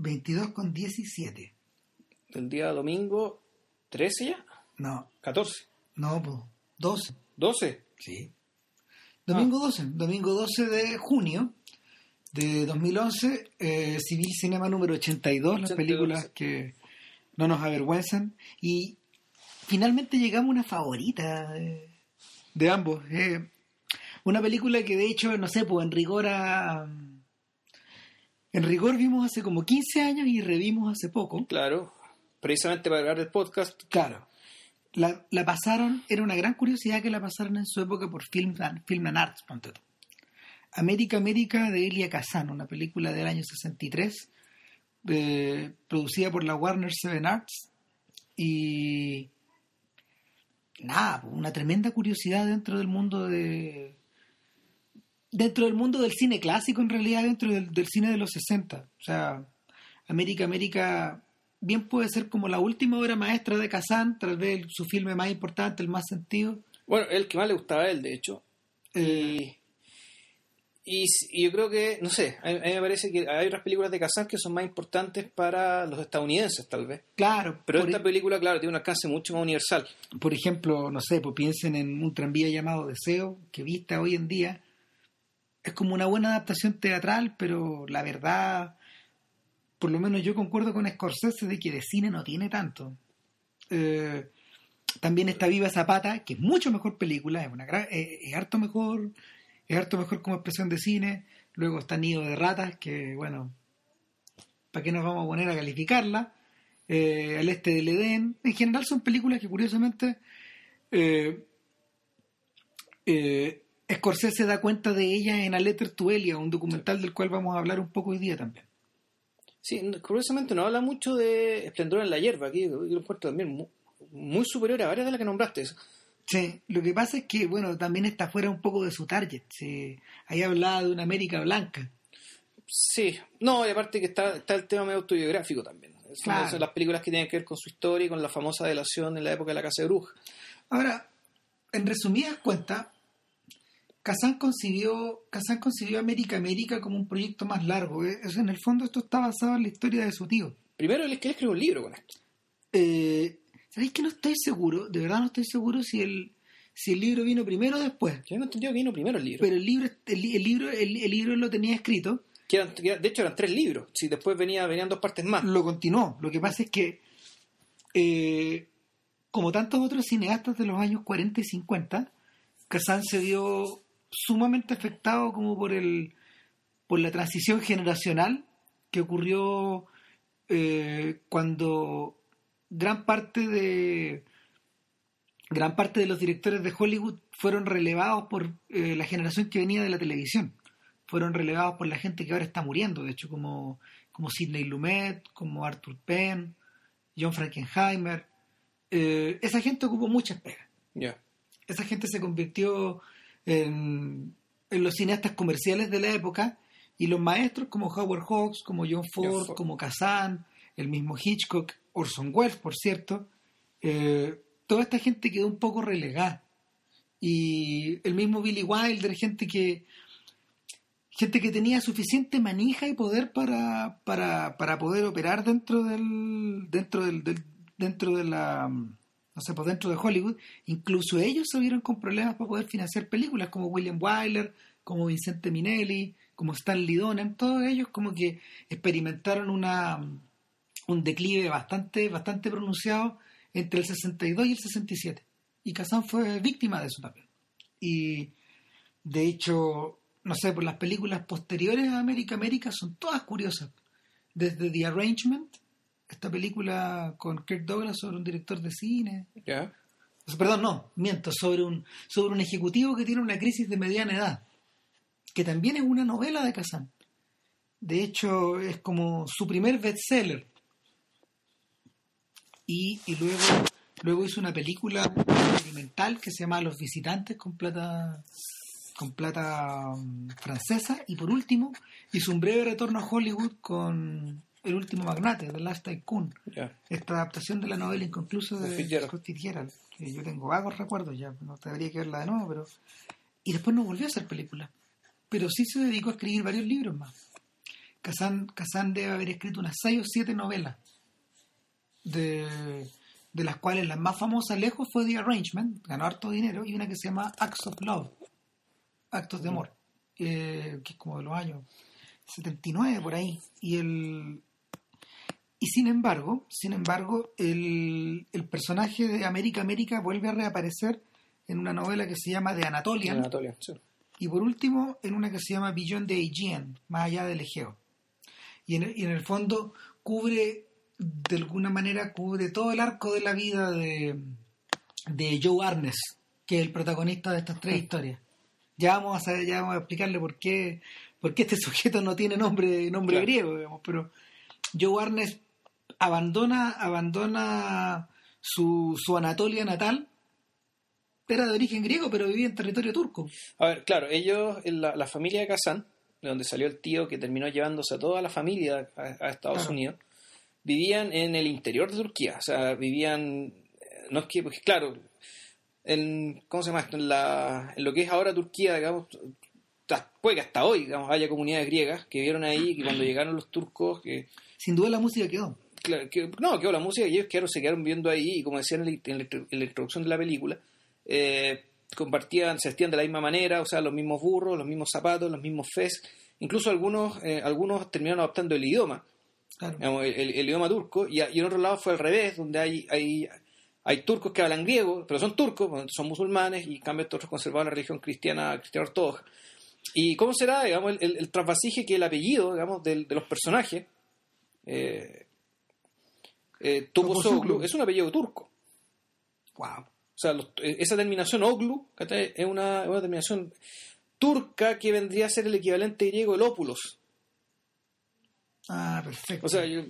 22 con 17. El día domingo, ¿13 ya? No, 14. no, pues 12. 12. Sí. Domingo 12, domingo 12 de junio de 2011, eh, Civil Cinema número 82, las 82, películas sí. que no nos avergüenzan. Y finalmente llegamos a una favorita de, de ambos. eh, una película que de hecho, no sé, pues en rigor a... En rigor vimos hace como 15 años y revimos hace poco. Claro. Precisamente para grabar el podcast. Claro. La, la pasaron, era una gran curiosidad que la pasaron en su época por Film and, Film and Arts, ponte tú. América América de Elia Kazan, una película del año 63, eh, producida por la Warner Seven Arts. Y nada, una tremenda curiosidad dentro del mundo de. Dentro del mundo del cine clásico, en realidad, dentro del, del cine de los 60. O sea, América América bien puede ser como la última obra maestra de Kazan, tal vez su filme más importante, el más sentido. Bueno, el que más le gustaba a él, de hecho. Eh, Y, y yo creo que, no sé, a mí, a mí me parece que hay otras películas de Kazan que son más importantes para los estadounidenses, tal vez. claro, Pero esta película, claro, tiene un alcance mucho más universal. por ejemplo, no sé, pues piensen en un tranvía llamado Deseo, que vista hoy en día es como una buena adaptación teatral, pero la verdad, por lo menos yo concuerdo con Scorsese de que de cine no tiene tanto. Eh, también está Viva Zapata, que es mucho mejor película, es una gra- eh, harto mejor, es harto mejor como expresión de cine. Luego está Nido de Ratas, que bueno, ¿para qué nos vamos a poner a calificarla? Eh, Al Este del Edén. En general son películas que curiosamente eh, eh, Scorsese da cuenta de ellas en A Letter to Elia, un documental del cual vamos a hablar un poco hoy día también. Sí, curiosamente no habla mucho de Esplendor en la hierba, aquí yo lo encuentro también mu- muy, superior a varias de las que nombraste. Sí, lo que pasa es que, bueno, también está fuera un poco de su target. Sí. Ahí hablaba de una América blanca. Sí, no, y aparte que está, está el tema medio autobiográfico también. Son, Claro. las películas que tienen que ver con su historia y con la famosa delación en la época de la Casa de Bruja. Ahora, en resumidas cuentas, Kazan concibió, Kazan concibió América América como un proyecto más largo. ¿eh? En el fondo esto está basado en la historia de su tío. Primero, él, que él escribió un libro con esto. Eh, ¿Sabéis que no estoy seguro? De verdad no estoy seguro si el, si el libro vino primero o después. Yo no entendido que vino primero el libro. Pero el libro, el, li- el libro, el, el libro lo tenía escrito, Que eran- que de hecho, eran tres libros. Si después venía, venían dos partes más. lo continuó. Lo que pasa es que, eh, como tantos otros cineastas de los años 40 y 50, Kazan se vio sumamente afectado como por el por la transición generacional que ocurrió eh, cuando gran parte de gran parte de los directores de Hollywood fueron relevados por eh, la generación que venía de la televisión. Fueron relevados por la gente que ahora está muriendo de hecho como como Sidney Lumet como Arthur Penn John Frankenheimer. Eh, esa gente ocupó muchas pegas. Esa gente se convirtió en, en los cineastas comerciales de la época y los maestros como Howard Hawks, como John Ford, Ford. como Kazan, el mismo Hitchcock, Orson Welles, por cierto, eh, toda esta gente quedó un poco relegada. Y el mismo Billy Wilder, gente que gente que tenía suficiente manija y poder para, para, para poder operar dentro del dentro del, del- dentro de la no sé, pues dentro de Hollywood, incluso ellos se vieron con problemas para poder financiar películas como William Wyler, como Vincente Minelli, como Stanley Donen, todos ellos como que experimentaron una un declive bastante bastante pronunciado entre el 62 y el 67. Y Kazan fue víctima de eso también. Y de hecho, no sé, por las películas posteriores a América América son todas curiosas. Desde The Arrangement, esta película con Kirk Douglas sobre un director de cine. Sea, perdón, no, miento, sobre un, sobre un ejecutivo que tiene una crisis de mediana edad, que también es una novela de Kazan. De hecho, es como su primer bestseller. Y, y luego, luego hizo una película experimental que se llama Los Visitantes con plata con plata mm, francesa y por último hizo un breve retorno a Hollywood con El último magnate, The Last Tycoon Ya. esta adaptación de la novela inconclusa De. Scott Fitzgerald, que yo tengo vagos recuerdos ya, no tendría que verla de nuevo, pero... Y después no volvió a hacer película, pero sí se dedicó a escribir varios libros más. Kazan, Kazan debe haber escrito unas seis o siete novelas, de, de las cuales la más famosa lejos fue The Arrangement, ganó harto dinero, y una que se llama Acts of Love, Actos de Amor, eh, que es como de los años 79 por ahí. Y el y sin embargo, sin embargo, el, el personaje de América América vuelve a reaparecer en una novela que se llama The Anatolian. Sí. Y por último, en una que se llama Beyond the Aegean, más allá del Egeo. Y en, y en el fondo cubre, de alguna manera, cubre todo el arco de la vida de, de Joe Arnes, que es el protagonista de estas tres historias. Ya vamos a saber, ya vamos a explicarle por qué, por qué este sujeto no tiene nombre, nombre Claro. griego, digamos, pero Joe Arnes abandona, abandona su, su Anatolia natal. Era de origen griego, pero vivía en territorio turco. A ver, claro, ellos, la, la familia de Kazan, de donde salió el tío que terminó llevándose a toda la familia a, a Estados Claro. Unidos, vivían en el interior de Turquía. O sea, vivían. No es que, pues, claro, en. ¿Cómo se llama esto? En, la, en lo que es ahora Turquía, digamos. hasta- Puede que hasta hoy, digamos, haya comunidades griegas que vieron ahí que cuando llegaron los turcos, que Sin duda la música quedó. Claro, que, no, quedó la música y ellos quedaron, se quedaron viendo ahí y como decían en la, en la introducción de la película, eh, compartían, se vestían de la misma manera, o sea, los mismos burros, los mismos zapatos, los mismos fes, incluso algunos, eh, algunos terminaron adoptando el idioma, Claro. digamos, el, el- el idioma turco, y, en otro lado fue al revés, donde hay, hay, hay turcos que hablan griego, pero son turcos, son musulmanes, y en cambio estos otros conservaron la religión cristiana, cristiana ortodoxa. ¿Y cómo será, digamos, el, el, el trasvasije que el apellido, digamos, del- de los personajes, eh, eh, es un apellido turco. Wow. O sea, los- eh, esa terminación oglu es una, una terminación turca que vendría a ser el equivalente griego del ópulos. Ah, perfecto. O sea, yo-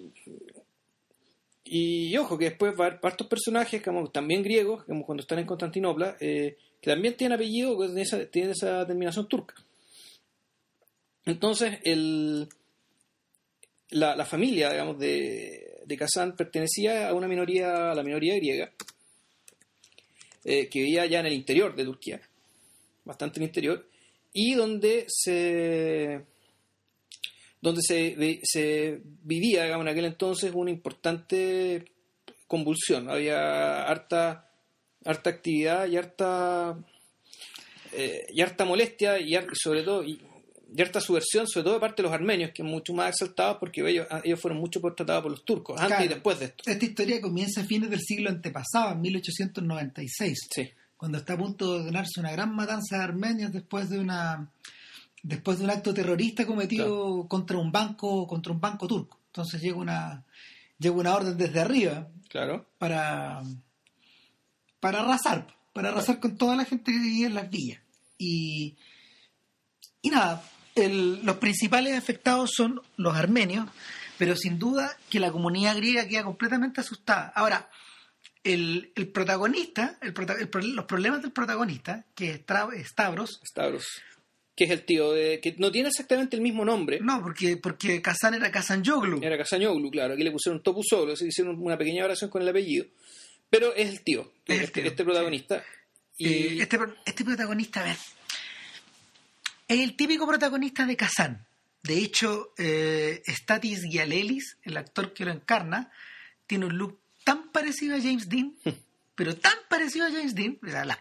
y, ojo, que después va a haber partos personajes, como también griegos, como cuando están en Constantinopla, eh, que también tienen apellido, tienen esa, tienen esa terminación turca. Entonces, el, la, la familia, digamos, de, de Kazan pertenecía a una minoría, a la minoría griega, eh, que vivía ya en el interior de Turquía, bastante en el interior, y donde se donde se, se vivía en aquel entonces una importante convulsión. Había harta, harta actividad y harta, eh, y harta molestia y sobre todo y harta subversión, sobre todo de parte de los armenios, que es mucho más exaltados porque ellos, ellos fueron mucho por tratados por los turcos, antes y después de esto. Esta historia comienza a fines del siglo antepasado, en 1896, Sí, cuando está a punto de ordenarse una gran matanza de armenios después de una después de un acto terrorista cometido contra un banco contra un banco turco. Entonces llega una llega una orden desde arriba claro. para para arrasar, para arrasar con toda la gente que vivía en las villas. Y, y nada, el- los principales afectados son los armenios, pero sin duda que la comunidad griega queda completamente asustada. Ahora, el, el protagonista, el prota- el los problemas del protagonista, que es Tra- Stavros, Stavros, que es el tío de. que no tiene exactamente el mismo nombre. no, porque, porque Kazan era Kazanjoglu. Era Casañoglu, claro. Aquí le pusieron Topuzoglu, se hicieron una pequeña oración con el apellido. Pero es el tío, Es este, tío, este protagonista. Y Eh, este, este protagonista, a ver, es el típico protagonista de Kazan. De hecho, eh, Statis Gialelis, el actor que lo encarna, tiene un look tan parecido a James Dean, pero tan parecido a James Dean,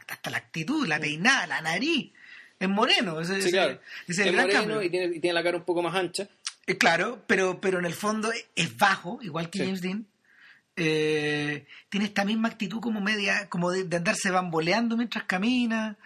hasta la actitud, la peinada, la nariz, es moreno. Ese, sí, claro. es el es gran moreno cambio. y tiene, y tiene la cara un poco más ancha. Eh, claro, pero, pero en el fondo es bajo, igual que Sí. James Dean. Eh, tiene esta misma actitud como media, como de, de andarse bamboleando mientras camina,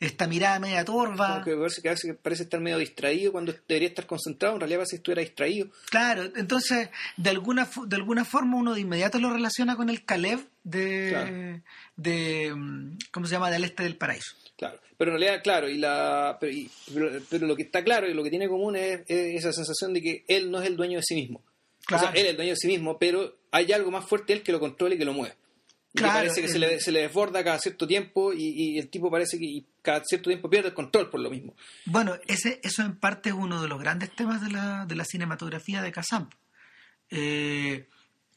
esta mirada media torva. Como que parece, parece estar medio distraído cuando debería estar concentrado. En realidad parece que estuviera distraído. Claro, entonces de alguna de alguna forma uno de inmediato lo relaciona con el Caleb de, Claro. de mm, ¿cómo se llama? del este del paraíso. Claro. Pero en realidad, claro, y la, pero, y- pero, pero lo que está claro y lo que tiene en común es, es esa sensación de que él no es el dueño de sí mismo. Claro. O sea, él es el dueño de sí mismo, pero hay algo más fuerte él que lo controla y que lo mueve. Y que Claro, parece que se, le, se le desborda cada cierto tiempo y, y el tipo parece que cada cierto tiempo pierde el control por lo mismo. Bueno, ese, eso en parte es uno de los grandes temas de la, de la cinematografía de Kazan. Eh,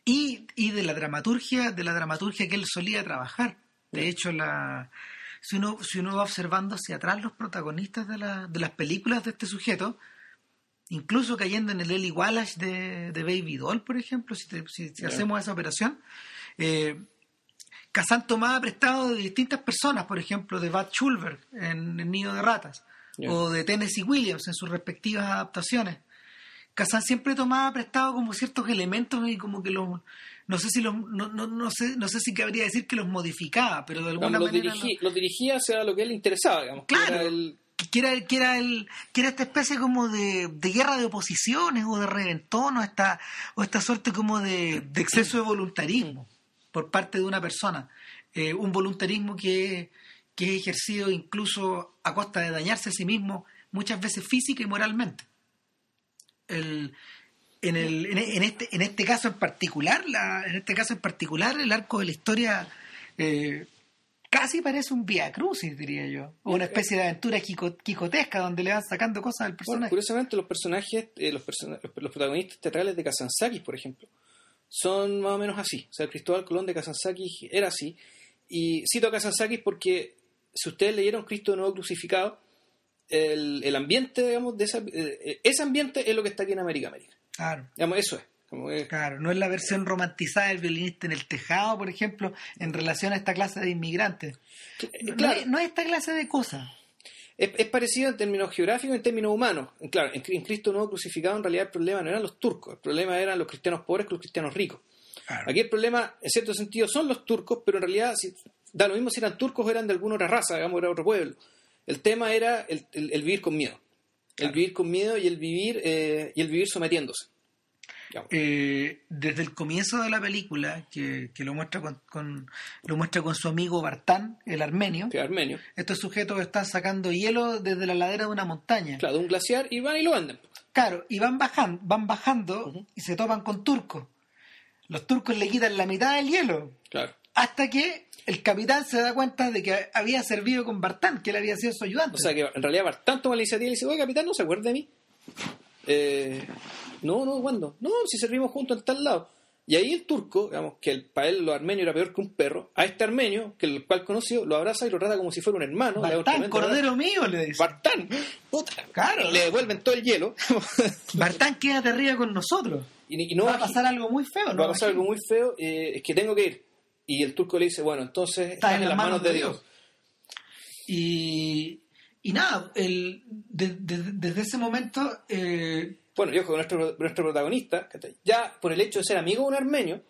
y, y de la dramaturgia, de la dramaturgia que él solía trabajar. De hecho, la, si uno, si uno va observando hacia atrás los protagonistas de, la- de las películas de este sujeto, incluso cayendo en el Eli Wallace de, de Baby Doll, por ejemplo, si, te- si- si Ya. hacemos esa operación. Eh, Kazan tomaba prestado de distintas personas, por ejemplo, de Bud Schulberg en El Nido de Ratas, o de Tennessee Williams en sus respectivas adaptaciones. Kazan siempre tomaba prestado como ciertos elementos y como que los no sé si los no, no, no sé no sé si cabría decir que los modificaba pero de alguna los, manera dirigí- los dirigía hacia lo que él interesaba, digamos. que Claro. era el- que que era, que era el que era esta especie como de, de guerra de oposiciones o de reventón o esta o esta suerte como de, de exceso de voluntarismo por parte de una persona Eh, un voluntarismo que, que es ejercido incluso a costa de dañarse a sí mismo muchas veces física y moralmente el, en, el, en, este, en este caso en particular, la, en este caso en particular, el arco de la historia eh, casi parece un vía crucis, diría yo. O una especie de aventura quicotesca donde le van sacando cosas al Bueno, personaje. curiosamente, los personajes, eh, los, persona- los protagonistas teatrales de Kazantzakis, por ejemplo, son más o menos así. O sea, el Cristóbal Colón de Kazantzakis era así. Y cito a Kazantzakis porque, si ustedes leyeron Cristo de Nuevo Crucificado, el, el ambiente, digamos, de esa, eh, ese ambiente es lo que está aquí en América América. Claro, Digamos, eso es. Claro. No es la versión romantizada del violinista en el tejado, por ejemplo, en relación a esta clase de inmigrantes. No, claro, no es esta clase de cosas. Es, es parecido en términos geográficos y en términos humanos. Claro, en, en Cristo Nuevo Crucificado, en realidad, el problema no eran los turcos, el problema eran los cristianos pobres con los cristianos ricos. Aquí el problema, en cierto sentido, son los turcos, pero en realidad si, da lo mismo si eran turcos o eran de alguna otra raza, digamos, era otro pueblo. El tema era el, el- el vivir con miedo. El vivir con miedo y el vivir, eh, y el vivir sometiéndose. Eh, desde el comienzo de la película, que, que lo muestra con, con- lo muestra con su amigo Bartán, el armenio, Que armenio, estos sujetos están sacando hielo desde la ladera de una montaña. claro, de un glaciar y van y lo venden. Claro, y van bajando, van bajando y se topan con turcos. Los turcos le quitan la mitad del hielo, Claro. hasta que el capitán se da cuenta de que había servido con Bartán, que él había sido su ayudante. O sea que en realidad Bartán toma la iniciativa y le dice, oye capitán, ¿no se acuerda de mí? Eh, no, no, ¿cuándo? No, si servimos juntos en tal lado. Y ahí el turco, digamos, que el, para él lo armenio era peor que un perro, a este armenio, que el cual conoció, lo abraza y lo trata como si fuera un hermano. Bartán, cordero mío, le dice. Bartán, puta, Claro. le devuelven todo el hielo. Bartán, quédate arriba con nosotros. y, y no va a pasar algo muy feo, ¿no? va a pasar algo muy feo, eh, es que tengo que ir. Y el turco le dice, bueno, entonces estás en las manos de Dios. Y, y nada, el, de- de- desde ese momento, eh, Bueno, y ojo, nuestro, nuestro protagonista, ya por el hecho de ser amigo de un armenio,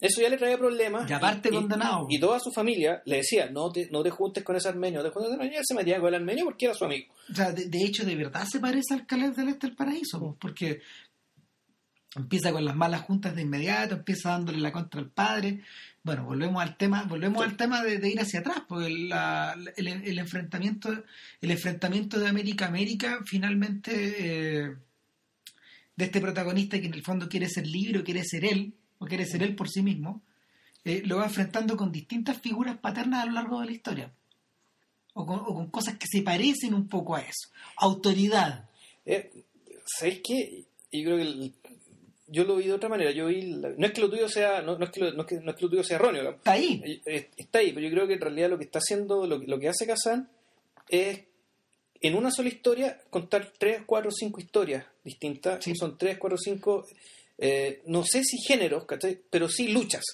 eso ya le traía problemas. Y aparte condenado. Y toda su familia le decía, no te, no te juntes con ese armenio, no te juntes con ese armenio. Y él se metía con el armenio porque era su amigo. o sea, de, de hecho, de verdad se parece al Caleb del Este del Paraíso, po, porque empieza con las malas juntas de inmediato, empieza dándole la contra al padre. Bueno, volvemos al tema, volvemos Sí. al tema de, de ir hacia atrás, porque la- el, el enfrentamiento, el enfrentamiento de América América, finalmente, eh, de este protagonista que en el fondo quiere ser libre o quiere ser él, o quiere ser él por sí mismo, eh, lo va enfrentando con distintas figuras paternas a lo largo de la historia. O con, o con cosas que se parecen un poco a eso. Autoridad. Eh, ¿Sabéis qué? Yo creo que el- yo lo vi de otra manera. Yo vi la- no es que lo tuyo sea, no, no es que lo, no es que- no es que lo tuyo sea erróneo. Está ahí. Eh, eh, Está ahí, pero yo creo que en realidad lo que está haciendo, lo, que- lo que hace Kazan es en una sola historia contar tres, cuatro, cinco historias distintas. Sí. Son tres, cuatro, cinco, eh, no sé si géneros, ¿cachai? pero sí luchas.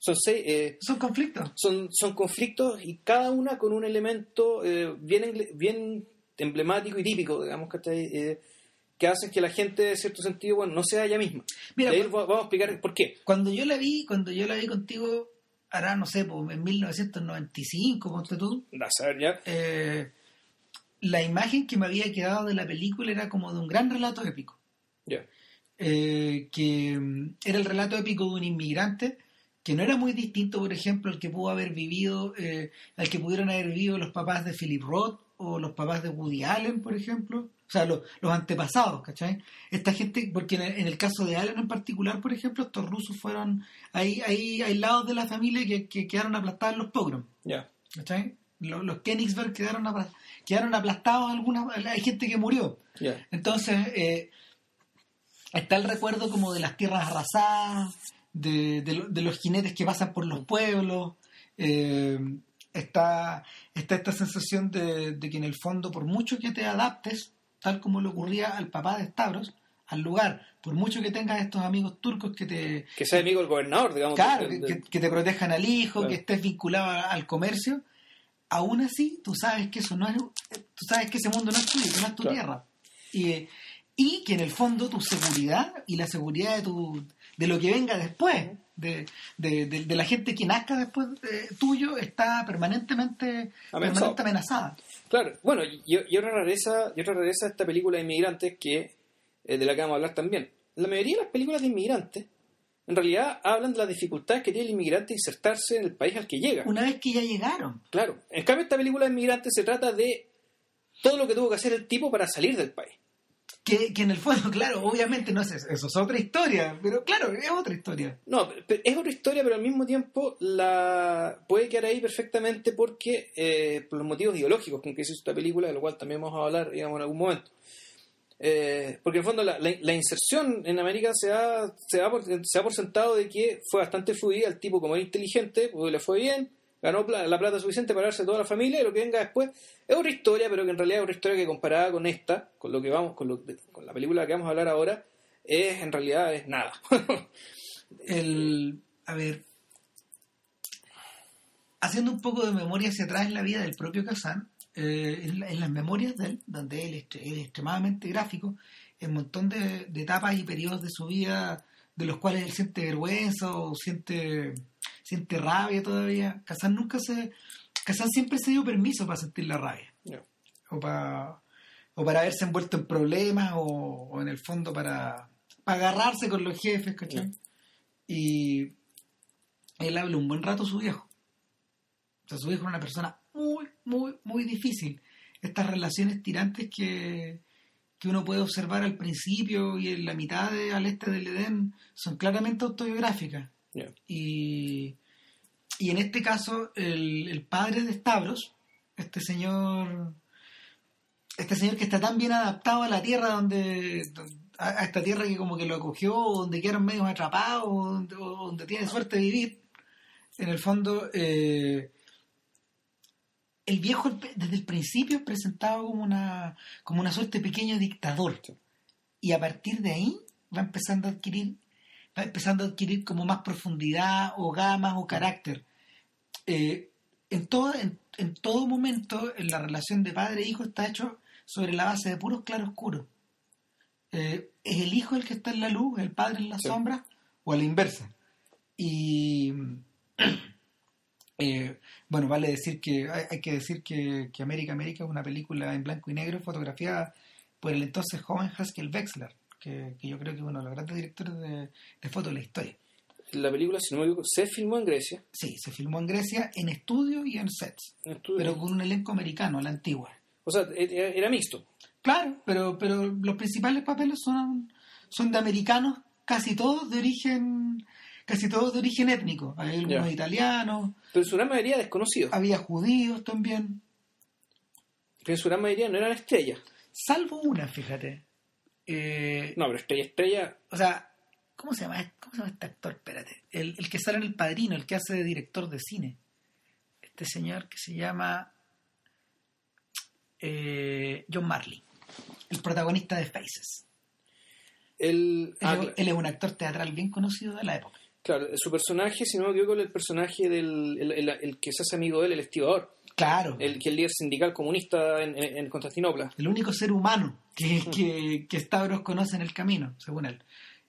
Son seis, eh, Son conflictos. son, son conflictos y cada una con un elemento eh, bien, bien emblemático y típico, digamos, ¿cachai? Eh, que hacen que la gente, en cierto sentido, bueno, no sea ella misma. Mira, ahí va- vamos a explicar por qué. Cuando yo la vi, cuando yo la vi contigo, hará, no sé, pues, en 1995, ponte tú, A saber ya. eh, la imagen que me había quedado de la película era como de un gran relato épico. Ya. eh, que mm, era el relato épico de un inmigrante que no era muy distinto, por ejemplo, al que pudo haber vivido, eh, al que pudieron haber vivido los papás de Philip Roth o los papás de Woody Allen, por ejemplo. O sea, los, los antepasados, ¿cachai? Esta gente, porque en el, en el caso de Allen en particular, por ejemplo, estos rusos fueron ahí, ahí aislados de la familia que, que quedaron aplastados en los pogroms. Ya. ¿cachai? Los, los Königsberg quedaron, quedaron aplastados, algunas, hay gente que murió. Entonces, eh, está el recuerdo como de las tierras arrasadas, de, de de los jinetes que pasan por los pueblos, eh, está, está esta sensación de, de que en el fondo, por mucho que te adaptes, tal como le ocurría al papá de Stavros, al lugar, por mucho que tengas estos amigos turcos que te... Que sea amigo del gobernador, digamos. Claro, que, te protejan al hijo, Claro. que estés vinculado al comercio, aún así tú sabes que eso no es, tú sabes que ese mundo no es tuyo, que no es tu Claro. tierra. Y, eh, y que en el fondo tu seguridad y la seguridad de tu de lo que venga después, de, de, de- de la gente que nazca después de- tuyo, está permanentemente, amenazada. Claro, bueno, y, y otra rareza, y otra rareza de esta película de inmigrantes que eh, de la que vamos a hablar también. La mayoría de las películas de inmigrantes en realidad hablan de las dificultades que tiene el inmigrante insertarse en el país al que llega. Una vez que ya llegaron. Claro. En cambio, esta película de inmigrantes se trata de todo lo que tuvo que hacer el tipo para salir del país. Que, que en el fondo, claro, obviamente no es eso, eso es otra historia, pero claro, es otra historia. No, pe- es otra historia, pero al mismo tiempo la puede quedar ahí perfectamente porque eh, por los motivos ideológicos con que se hizo esta película, de lo cual también vamos a hablar digamos, en algún momento. Eh, porque en fondo la, inserción en América se da, se, da por, sentado de que fue bastante fluida, el tipo como era inteligente, pues le fue bien, ganó la plata suficiente para darse toda la familia y lo que venga después es otra historia, pero que en realidad es otra historia que comparada con esta, con lo que vamos, con, lo- con la película que vamos a hablar ahora, es en realidad es nada. el a ver haciendo un poco de memoria hacia atrás en la vida del propio Kazan eh, en, la- en las memorias de él donde él, es- él es extremadamente gráfico en un montón de, de etapas y periodos de su vida de los cuales él siente vergüenza o siente siente rabia todavía Kazan nunca se Kazan siempre se dio permiso para sentir la rabia o para o para haberse envuelto en problemas o, o en el fondo para, para agarrarse con los jefes, ¿cachai? Y él habla un buen rato a su viejo. O sea, su viejo era una persona muy, muy, muy difícil. Estas relaciones tirantes que, que uno puede observar al principio y en la mitad de, al este del Edén son claramente autobiográficas. Ya. Y, y en este caso, el, el padre de Stavros, este señor, este señor que está tan bien adaptado a la tierra donde, a, a esta tierra que como que lo acogió, donde quedaron medios atrapados, donde, donde tiene suerte de vivir, en el fondo, eh, el viejo desde el principio es presentado como una, como una suerte de pequeño dictador. Y a partir de ahí va empezando a adquirir, va empezando a adquirir como más profundidad o gamas o carácter. Eh, en, todo, en, en todo momento, en la relación de padre e hijo está hecho sobre la base de puros claroscuros. Eh, es el hijo el que está en la luz, el padre en la Sí. sombra, o a la inversa. Y eh, bueno, vale decir que hay, hay que decir que, que América América es una película en blanco y negro fotografiada por el entonces joven Haskell Wexler, que, que yo creo que es uno de los grandes directores de, de foto de la historia. La película, si no me equivoco, se filmó en Grecia. Sí, se filmó en Grecia en estudio y en sets, en pero con un elenco americano, a la antigua. O sea, era, era mixto. Claro, pero, pero los principales papeles son, son de americanos, casi todos de origen, casi todos de origen étnico. Hay algunos italianos, Pero en su gran mayoría desconocidos. había judíos también, Pero en su gran mayoría no eran estrellas. salvo una, fíjate. Eh, No, pero estrella, estrella. O sea, ¿cómo se llama, cómo se llama este actor? Espérate. El, el que sale en El Padrino, el que hace de director de cine. Este señor que se llama eh, John Marley, el protagonista de Faces. El, Él, ah, él es un actor teatral bien conocido de la época. Claro, su personaje, si no me equivoco, el personaje del el, el- el que se hace amigo de él, el estibador. Claro, El que es el líder sindical comunista en, en- en Constantinopla. el único ser humano que, que, que Stavros conoce en el camino, según él.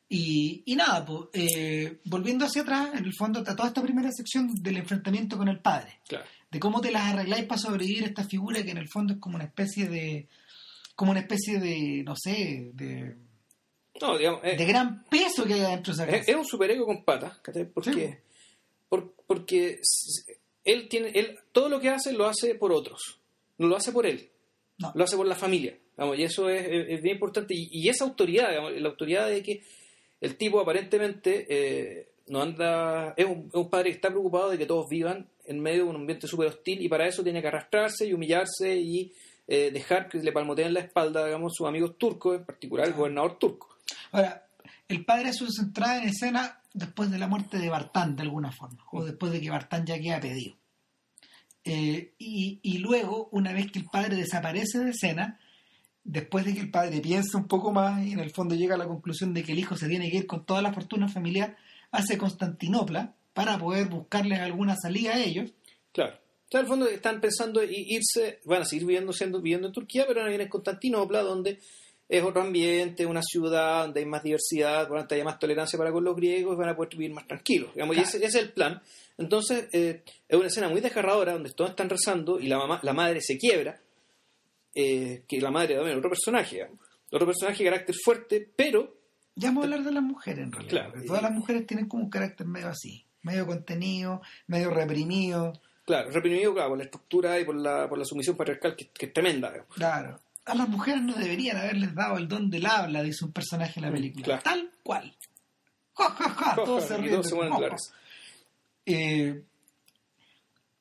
Y, y nada, pues, eh, volviendo hacia atrás, en el fondo está toda esta primera sección del enfrentamiento con el padre. Claro. de cómo te las arregláis para sobrevivir a esta figura que en el fondo es como una especie de como una especie de no sé de, No, digamos, eh, de gran peso que hay adentro de esa es, casa es un superego con patas. por- porque él tiene, él, todo lo que hace lo hace por otros. No lo hace por él. No. Lo hace por la familia. Vamos, y eso es, es- es bien importante. Y, y esa autoridad, digamos, la autoridad de que el tipo aparentemente eh, no anda. Es un, es un padre que está preocupado de que todos vivan en medio de un ambiente súper hostil y para eso tiene que arrastrarse y humillarse y eh, dejar que le palmoteen la espalda, digamos, sus amigos turcos, en particular el gobernador turco. Ahora el padre hace su entrada en escena después de la muerte de Bartán de alguna forma o después de que Bartán ya queda pedido Eh, y, y luego una vez que el padre desaparece de escena después de que el padre piensa un poco más y en el fondo llega a la conclusión de que el hijo se tiene que ir con toda la fortuna familiar hacia Constantinopla para poder buscarles alguna salida a ellos. Claro. O sea, el fondo están pensando en irse, van a seguir viviendo, viviendo en Turquía, pero van a ir en Constantinopla, donde es otro ambiente, una ciudad donde hay más diversidad, donde hay más tolerancia para con los griegos, van a poder vivir más tranquilos. Digamos, y ese, ese es el plan. Entonces, eh, es una escena muy desgarradora donde todos están rezando y la, mamá, la madre se quiebra, eh, que la madre también, otro personaje, digamos. otro personaje de carácter fuerte, pero... Ya vamos a hablar de las mujeres en realidad. Claro. todas las mujeres tienen como un carácter medio así, medio contenido, medio reprimido. Claro, reprimido claro, por la estructura y por la, por la sumisión patriarcal que, que es tremenda. digamos. Claro. A las mujeres no deberían haberles dado el don del habla, dice un personaje en la película. Claro. Tal cual. Ja, ja, ja, todos se ríen. todos. Eh,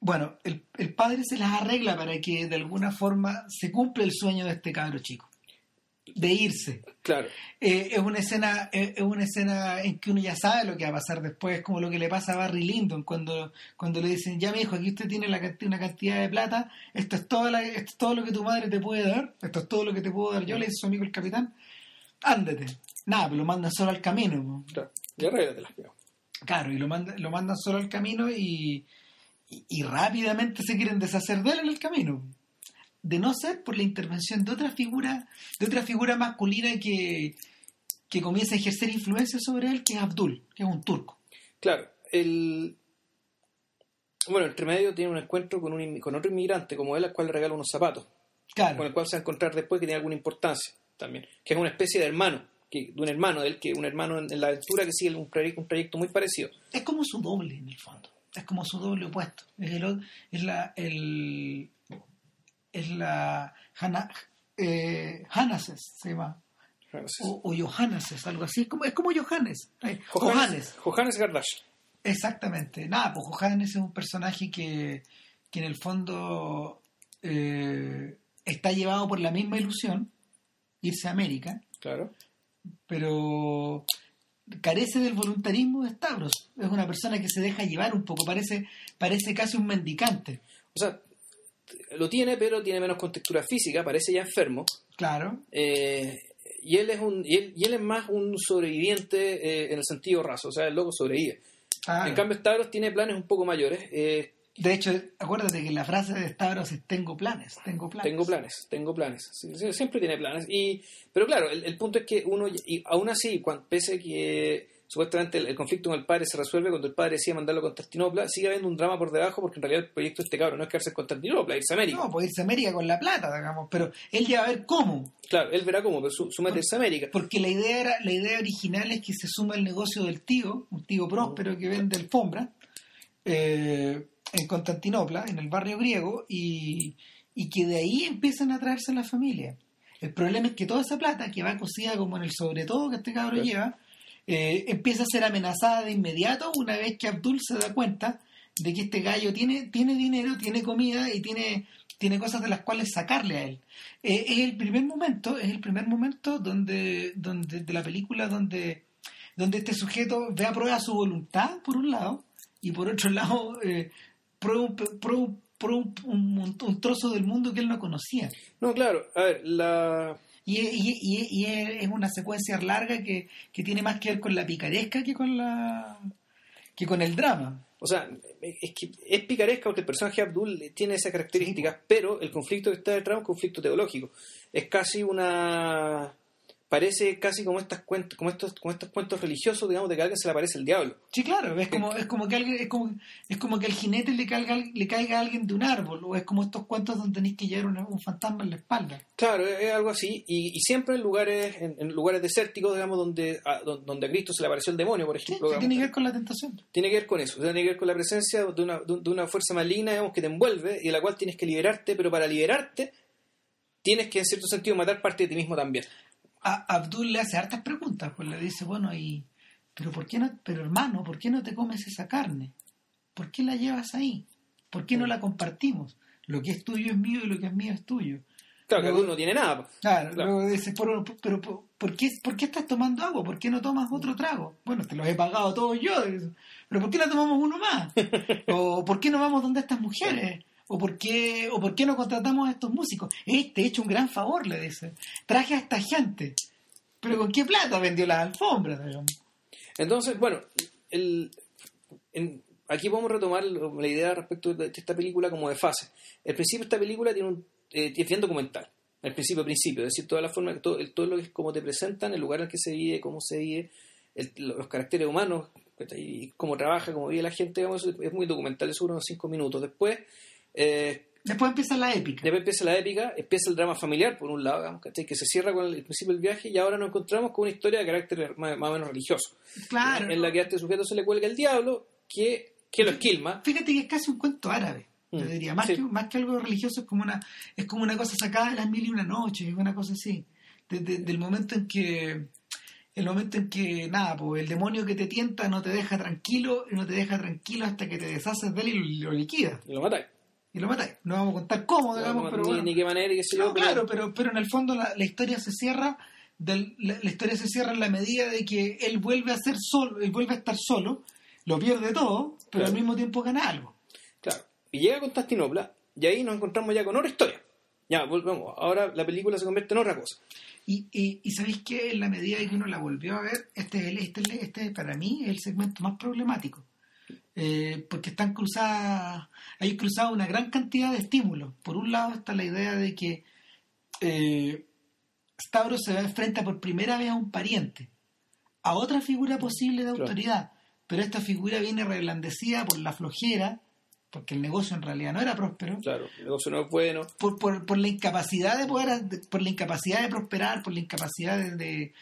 bueno, el, el padre se las arregla para que de alguna forma se cumpla el sueño de este cabro chico, de irse. Claro. Eh, es una escena eh, es una escena en que uno ya sabe lo que va a pasar después, como lo que le pasa a Barry Lyndon cuando, cuando le dicen, ya mi hijo, aquí usted tiene la, una cantidad de plata, esto es, todo la- esto es todo lo que tu madre te puede dar, esto es todo lo que te puedo dar yo, le dice su amigo el capitán, ándate. Nada, pues lo mandan solo al camino. claro. Y. Claro, lo, manda, lo mandan solo al camino y, y, y rápidamente se quieren deshacer de él en el camino. De no ser por la intervención de otra figura, de otra figura masculina que, que comienza a ejercer influencia sobre él, que es Abdul, que es un turco. Claro, el... Bueno, entre medio tiene un encuentro con, un, con otro inmigrante como él, al cual le regala unos zapatos, con Claro, el cual se va a encontrar después que tiene alguna importancia también, que es una especie de hermano, que, de un hermano de él, que un hermano en, en la aventura que sigue un, proye- un trayecto muy parecido. es como su doble en el fondo, es como su doble opuesto. Es, el, es la, el, es la Hana, eh, Hanases, se llama. o, o Johannes, algo así. Es como, es como Johannes. eh, Johannes. Johannes Gardash. Exactamente. Nada, pues Johannes es un personaje que, que en el fondo eh, está llevado por la misma ilusión, irse a América, Claro. pero carece del voluntarismo de Stavros. Es una persona que se deja llevar un poco, parece, parece casi un mendicante. O sea, lo tiene, pero tiene menos contextura física, parece ya enfermo. Claro. Eh, y él es un y él, y él es más un sobreviviente eh, en el sentido raso, o sea, el loco sobrevive. claro. En cambio, Stavros tiene planes un poco mayores. eh, de hecho, acuérdate que la frase de Stavros es tengo planes, tengo planes. tengo planes, tengo planes. Siempre tiene planes. Y, pero claro, el, el punto es que uno, y aún así, cuando, pese a que supuestamente el, el conflicto con el padre se resuelve cuando el padre decide mandarlo a Constantinopla, sigue habiendo un drama por debajo porque en realidad el proyecto de este cabro no es quedarse en Constantinopla, irse a América. No, puede irse a América con la plata, digamos, pero él ya va a ver cómo. Claro, él verá cómo, pero su, su meta es a América. Porque la idea era, la idea original es que se suma el negocio del tío, un tío próspero que vende alfombra, eh, en Constantinopla, en el barrio griego, y, y que de ahí empiezan a traerse la familia. El problema es que toda esa plata, que va cosida como en el sobre todo que este cabro Claro. lleva, eh, empieza a ser amenazada de inmediato una vez que Abdul se da cuenta de que este gallo tiene, tiene dinero, tiene comida y tiene, tiene cosas de las cuales sacarle a él. Eh, es el primer momento, es el primer momento donde, donde de la película donde, donde este sujeto ve a prueba su voluntad, por un lado, y por otro lado, eh, prueba, prueba un, un- un trozo del mundo que él no conocía. No, claro, a ver, la, Y, y- y- y es una secuencia larga que, que tiene más que ver con la picaresca que con la que con el drama. O sea, es que es picaresca porque el personaje Abdul tiene esas características, pero el conflicto que está detrás es un conflicto teológico. Es casi una. Parece casi como estas cuentos, como estos, como estos cuentos religiosos, digamos, de que a alguien se le aparece el diablo. Sí, claro, es como, es como que alguien, es como, es como que al jinete le caiga, le caiga a alguien de un árbol, o es como estos cuentos donde tenéis que llevar un fantasma en la espalda. Claro, es, algo así, y, y siempre en lugares, en, en lugares desérticos, digamos, donde a, don- donde a Cristo se le apareció el demonio, por ejemplo. sí, digamos. tiene que ver con la tentación. tiene que ver con eso, tiene que ver con la presencia de una, de una fuerza maligna digamos, que te envuelve y de la cual tienes que liberarte, pero para liberarte tienes que en cierto sentido matar parte de ti mismo también. A Abdul le hace hartas preguntas, pues le dice, bueno, y pero por qué no, pero hermano, ¿por qué no te comes esa carne? ¿Por qué la llevas ahí? ¿Por qué no la compartimos? Lo que es tuyo es mío y lo que es mío es tuyo. Claro, que tú no tiene nada. pues. Claro, Claro. luego dice, pero, pero, pero, ¿por, qué, ¿por qué estás tomando agua? ¿Por qué no tomas otro trago? Bueno, te los he pagado todos yo. Pero ¿por qué no tomamos uno más? ¿O por qué no vamos donde estas mujeres? ¿O por qué, o por qué no contratamos a estos músicos? Este hecho un gran favor, le dice. Traje a esta gente. Pero ¿con qué plata vendió las alfombras? Entonces, bueno, el, en- aquí podemos retomar la idea respecto de esta película como de fase. El principio de esta película tiene un, eh, es bien documental. El principio, principio, es decir, toda la forma, todo, todo lo que es como te presentan, el lugar en el que se vive, cómo se vive, el- los caracteres humanos, y cómo trabaja, cómo vive la gente, digamos, es muy documental, dura unos cinco minutos. Después, eh, Después empieza la épica. Después empieza la épica, empieza el drama familiar, por un lado, digamos, ¿cachai? que se cierra con el, el principio del viaje y ahora nos encontramos con una historia de carácter más, más o menos religioso, Claro. en la que a este sujeto se le cuelga el diablo, que, que lo esquilma. Fíjate que es casi un cuento árabe. Yo Mm, diría, más, sí. que, más que algo religioso, es como una es como una cosa sacada de las mil y una noches, es una cosa así. Desde del momento en que el momento en que nada, pues el demonio que te tienta no te deja tranquilo y no te deja tranquilo hasta que te deshaces de él y lo, lo liquidas Y lo matáis. Y lo matáis. No vamos a contar cómo, digamos, No, pero ni, bueno. ni qué manera, qué sé yo. No, pero- claro, pero, pero en el fondo la, la historia se cierra del- la, la historia se cierra en la medida de que él vuelve a ser solo, él vuelve a estar solo, lo pierde todo, pero Claro. al mismo tiempo gana algo. Claro. Y llega a Constantinopla y ahí nos encontramos ya con otra historia. Ya, volvemos. Ahora la película se convierte en otra cosa. Y, y, y sabéis que en la medida que uno la volvió a ver, este, es el- este, este para mí es el segmento más problemático. Eh, porque están cruzadas, hay cruzado una gran cantidad de estímulos. Por un lado está la idea de que eh, Stavros se enfrenta por primera vez a un pariente, a otra figura posible de Claro. autoridad, pero esta figura viene reblandecida por la flojera, porque el negocio en realidad no era próspero, Claro, el negocio no es bueno. por, por, por la incapacidad de poder de- por la incapacidad de prosperar por la incapacidad de, de,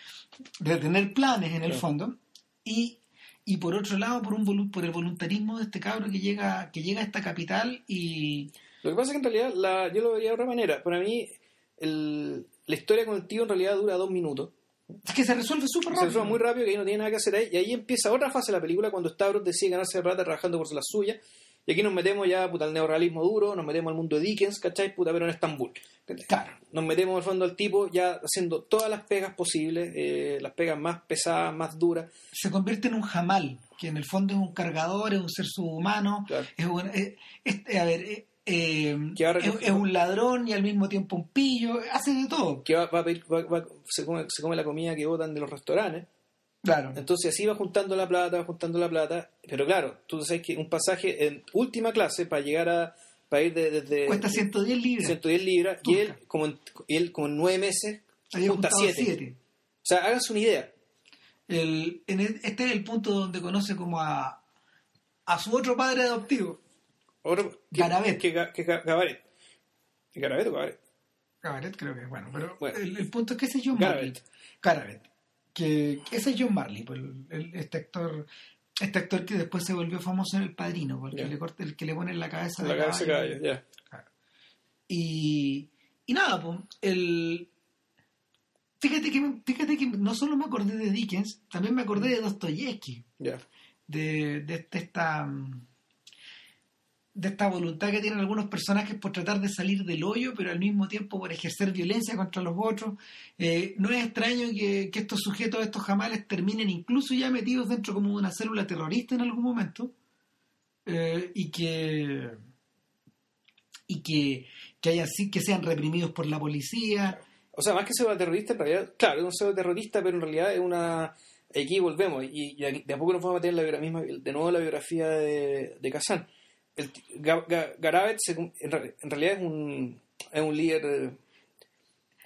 de tener planes en el fondo y, y por otro lado por un por el voluntarismo de este cabro que llega que llega a esta capital y Lo que pasa es que en realidad la, yo lo vería de otra manera. Para mí, el- la historia con el tío en realidad dura dos minutos. es que se resuelve súper Se rápido resuelve muy rápido, que ahí no tiene nada que hacer ahí. Y ahí empieza otra fase de la película cuando Stavros decide ganarse la plata trabajando por la suya. Y aquí nos metemos ya puta, al neorrealismo duro, nos metemos al mundo de Dickens, ¿cachai? Puta, pero en Estambul. Claro Nos metemos al fondo al tipo ya haciendo todas las pegas posibles, eh, las pegas más pesadas, más duras. se convierte en un jamal que en el fondo es un cargador es un ser subhumano Claro. es un es- es- a ver eh, eh, es, un ladrón y al mismo tiempo un pillo hace de todo Que va, va a pedir- va- va- se, come, se come la comida que botan de los restaurantes. claro Entonces así va juntando la plata, va juntando la plata. Pero claro, tú sabes que un pasaje en última clase para llegar a. para ir de- desde. cuesta 110 libras 110 libras y él, como en, él como en nueve meses, había junta juntado 7. 7 O sea, háganse una idea. El- en el- este es el punto donde conoce como a, a su otro padre adoptivo, que, Garabet. Que, que, que Gabaret. ¿Garabet o Gabaret? Gabaret creo que, bueno, pero Bueno. el, el punto es que ese es John Garabet. Marley. Garabet. Que, que ese es John Marley, pues, el- el- este actor este actor que después se volvió famoso en El Padrino, porque le corta, el que le pone en la cabeza La de cabeza caballo. caballo. Claro. Y, y nada, pues, el... Fíjate que, fíjate que no solo me acordé de Dickens, también me acordé de Dostoyevsky. Ya. de, de, de esta mm, de esta voluntad que tienen algunos personajes por tratar de salir del hoyo, pero al mismo tiempo por ejercer violencia contra los otros. Eh, no es extraño que, estos sujetos, estos jamales, terminen incluso ya metidos dentro como de una célula terrorista en algún momento eh, y que y que, que, que sean reprimidos por la policía. O sea, más que pseudo terrorista, en realidad, claro, es un pseudo terrorista, pero en realidad es una. Aquí volvemos, y, y de a poco nos vamos a meter la misma, de nuevo la biografía de, de. El, Garabet en, re- en realidad es un, es un líder. eh,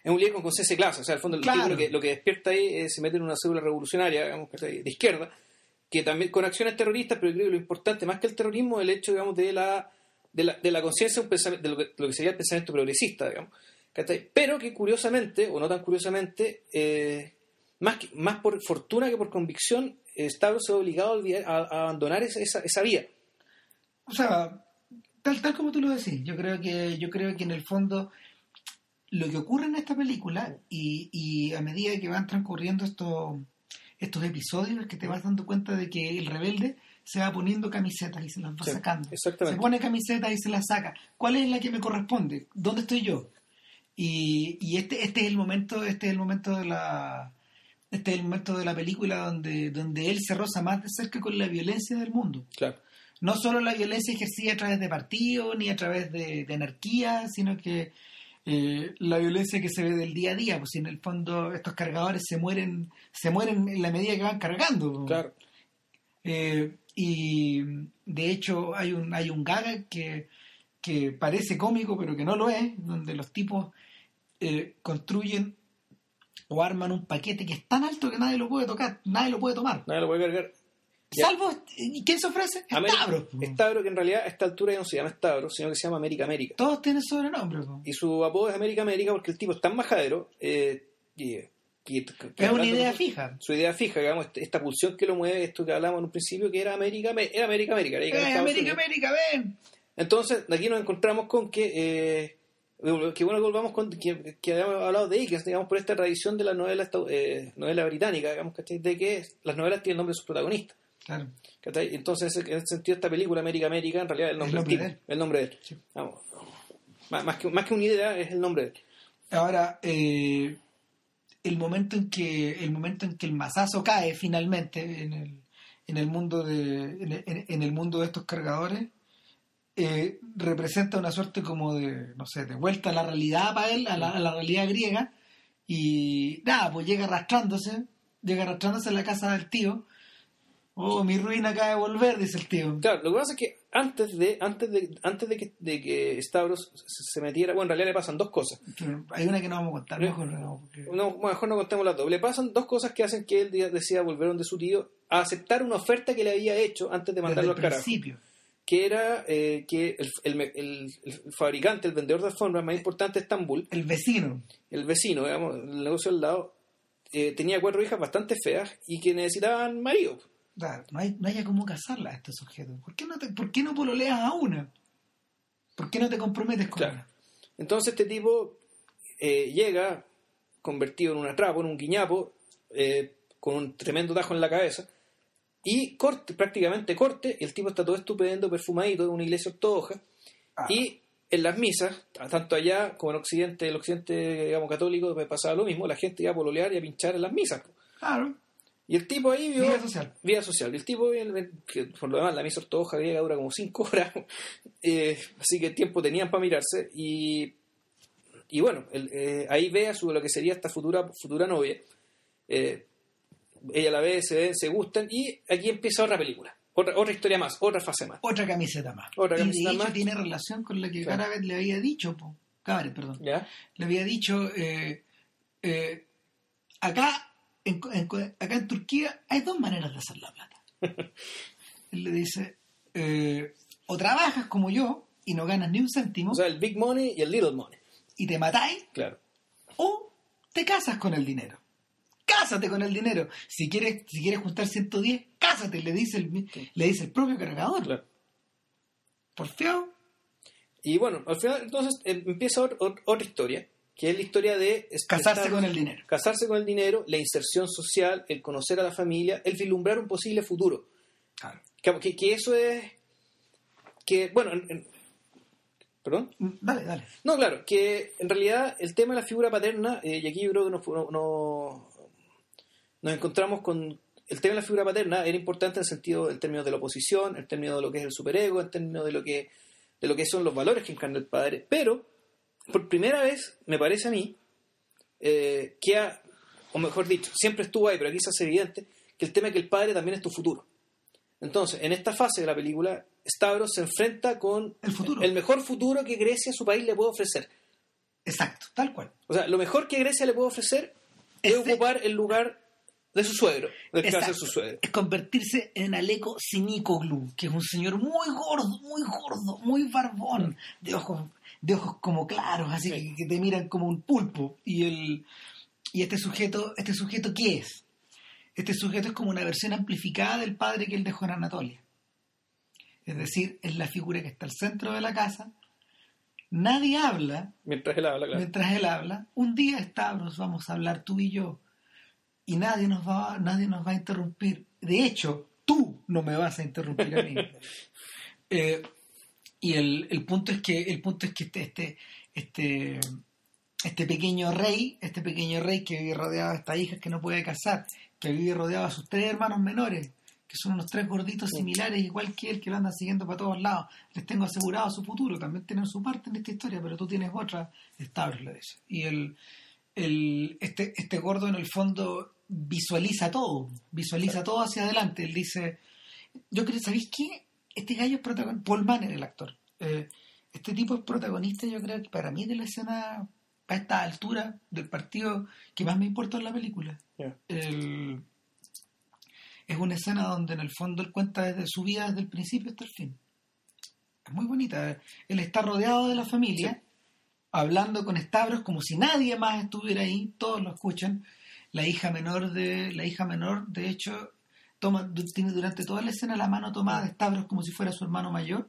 Es un líder con conciencia de clase, o sea, al fondo el Claro. tipo lo que, lo que despierta ahí es, se mete en una célula revolucionaria, digamos, de izquierda, que también con acciones terroristas, pero creo que lo importante, más que el terrorismo, es el hecho, digamos, de la, de la, de la conciencia, de lo que, lo que sería el pensamiento progresista, digamos. Pero que curiosamente, o no tan curiosamente, eh, más, que- más por fortuna que por convicción, eh, Stavros se ve obligado a abandonar esa, esa, esa vía. O sea, tal, tal como tú lo decís, yo creo que, yo creo que en el fondo lo que ocurre en esta película y, y a medida que van transcurriendo estos, estos episodios es que te vas dando cuenta de que el rebelde se va poniendo camisetas y se las va Sí, sacando. exactamente. Se pone camisetas y se las saca. ¿Cuál es la que me corresponde? ¿Dónde estoy yo? Y, y este, este es el momento, este es el momento de la este es el momento de la película donde, donde él se roza más de cerca con la violencia del mundo. Claro. No solo la violencia ejercida a través de partidos ni a través de, de anarquía, sino que eh, la violencia que se ve del día a día, pues si en el fondo estos cargadores se mueren, se mueren en la medida que van cargando. Claro. Eh, y de hecho hay un, hay un gag que, que parece cómico, pero que no lo es, donde los tipos eh, construyen o arman un paquete que es tan alto que nadie lo puede tocar, nadie lo puede tomar. Nadie lo puede cargar. Ya. Salvo, ¿y quién se ofrece? Po. Stavros, que en realidad a esta altura ya no se llama Stavros, sino que se llama América América. Todos tienen sobrenombre. po. Y su apodo es América América porque el tipo es tan majadero. eh, y- que Es una idea fija. Su idea fija, digamos, este- esta pulsión que lo mueve, esto que hablamos en un principio, que era América, era América América. era Eh, América. América, ven. Entonces, aquí nos encontramos con que, eh, que bueno que volvamos con, que, que habíamos hablado de Dickens, digamos, por esta tradición de la novela, esta- eh, novela británica, digamos, ¿cachai? De que las novelas tienen nombre de sus protagonistas. Claro. Entonces, en ese sentido, esta película, América América, en realidad es el nombre, de el nombre de él. Sí. Vamos. Más, que, más que una idea, es el nombre de él. Ahora, eh, el momento en que el momento en que el mazazo cae finalmente en el, en el mundo de en el, en el mundo de estos cargadores eh, representa una suerte como de no sé de vuelta a la realidad para él a la, a la realidad griega y nada pues llega arrastrándose llega arrastrándose a la casa del tío oh mi ruina acaba de volver dice el tío Claro, lo que pasa es que antes de antes de antes de que, de que Stavros se metiera, bueno, en realidad le pasan dos cosas. Pero hay una que no vamos a contar mejor no, porque- No, bueno, mejor no contemos las dos. Le pasan dos cosas que hacen que él de- decida volver donde su tío a aceptar una oferta que le había hecho antes de mandarlo al carajo. principio Que era eh, que el, el- el- el fabricante, el vendedor de alfombras más importante de Estambul, el vecino el vecino, digamos, el negocio al lado, eh, tenía cuatro hijas bastante feas y que necesitaban marido. No, hay, no haya cómo casarla a este sujeto. ¿Por qué no, te, ¿Por qué no pololeas a una? ¿Por qué no te comprometes con Claro. una? Entonces este tipo eh, llega convertido en un atrapo, en un guiñapo, eh, con un tremendo tajo en la cabeza, y corte, prácticamente corte, y el tipo está todo estupendo, perfumadito, de una iglesia ortodoxa, Ah, y en las misas, tanto allá como en Occidente, el Occidente, digamos, católico, pues, pasaba lo mismo, la gente iba a pololear y a pinchar en las misas. Claro, Y el tipo ahí vio... vida social. Vida social. Y el tipo, que por lo demás, la misa ortodoxa griega dura como cinco horas, eh, así que tiempo tenían para mirarse. Y, y bueno, el- eh, ahí ve a su, lo que sería esta futura, futura novia. Eh, ella la ve, se ven, se gustan, y aquí empieza otra película. Otra, otra historia más, otra fase más. Otra camiseta más. Otra y camiseta de hecho más. tiene relación con la que Claro. Garabet le había dicho, po. Perdón. ¿Ya? Le había dicho, eh, acá, en, en- acá en Turquía hay dos maneras de hacer la plata. Él le dice, eh, o trabajas como yo y no ganas ni un céntimo O sea, el big money y el little money. y te matáis, Claro. o te casas con el dinero. Cásate con el dinero. Si quieres, si quieres juntar 110, cásate, le dice el, le dice el propio cargador. claro. Porfiado. Y bueno, al final, entonces em- empieza ot- ot- otra historia, que es la historia de... Casarse con el dinero. casarse con el dinero, la inserción social, el conocer a la familia, el vislumbrar un posible futuro. Claro. Que, que- que eso es... que bueno, en- en- ¿Perdón? Dale, dale. No, claro, que en realidad el tema de la figura paterna, eh, y aquí yo creo que nos, no- no- nos encontramos con... El tema de la figura paterna era importante en el sentido, en términos de la oposición, en términos de lo que es el superego, en términos de lo que, de lo que son los valores que encarna el padre. Pero, por primera vez, me parece a mí, eh, que ha, o mejor dicho, siempre estuvo ahí, pero aquí se hace evidente, que el tema es que el padre también es tu futuro. Entonces, en esta fase de la película, Stavros se enfrenta con El futuro. el mejor futuro que Grecia, su país, le puede ofrecer. Exacto, tal cual. O sea, lo mejor que Grecia le puede ofrecer es Ese- ocupar el lugar de su suegro, de Exacto. su suegro. Es convertirse en Aleco Sinicoglu, que es un señor muy gordo, muy gordo, muy barbón, de ojos, de ojos como claros, así Sí. que, que te miran como un pulpo. Y el y este sujeto, este sujeto ¿qué es? Este sujeto es como una versión amplificada del padre que él dejó en Anatolia. Es decir, es la figura que está al centro de la casa. Nadie habla, Mientras él habla, claro. mientras él habla, un día Stavros vamos a hablar tú y yo y nadie nos va nadie nos va a interrumpir. De hecho, tú no me vas a interrumpir a mí. Eh, y el, el punto es que el punto es que este este este este pequeño rey, este pequeño rey que vive rodeado de estas hijas que no puede casar, que vive rodeado de sus tres hermanos menores, que son unos tres gorditos similares, igual que él, que lo andan siguiendo para todos lados. Les tengo asegurado su futuro, también tienen su parte en esta historia, pero tú tienes otra, Stavros le dice. Y el, el, este, este gordo en el fondo visualiza todo, visualiza todo hacia adelante. Él dice, yo creo, ¿sabéis qué? Este gallo es protagonista, Paul Mann el actor. Eh, este tipo es protagonista, yo creo que para mí de la escena a esta altura del partido que más me importa en la película. El, es una escena donde en el fondo él cuenta desde su vida desde el principio hasta el fin. Es muy bonita. Él está rodeado de la familia, hablando con Stavros como si nadie más estuviera ahí, todos lo escuchan. La hija menor de, la hija menor, de hecho, toma, tiene durante toda la escena la mano tomada de Stavros como si fuera su hermano mayor.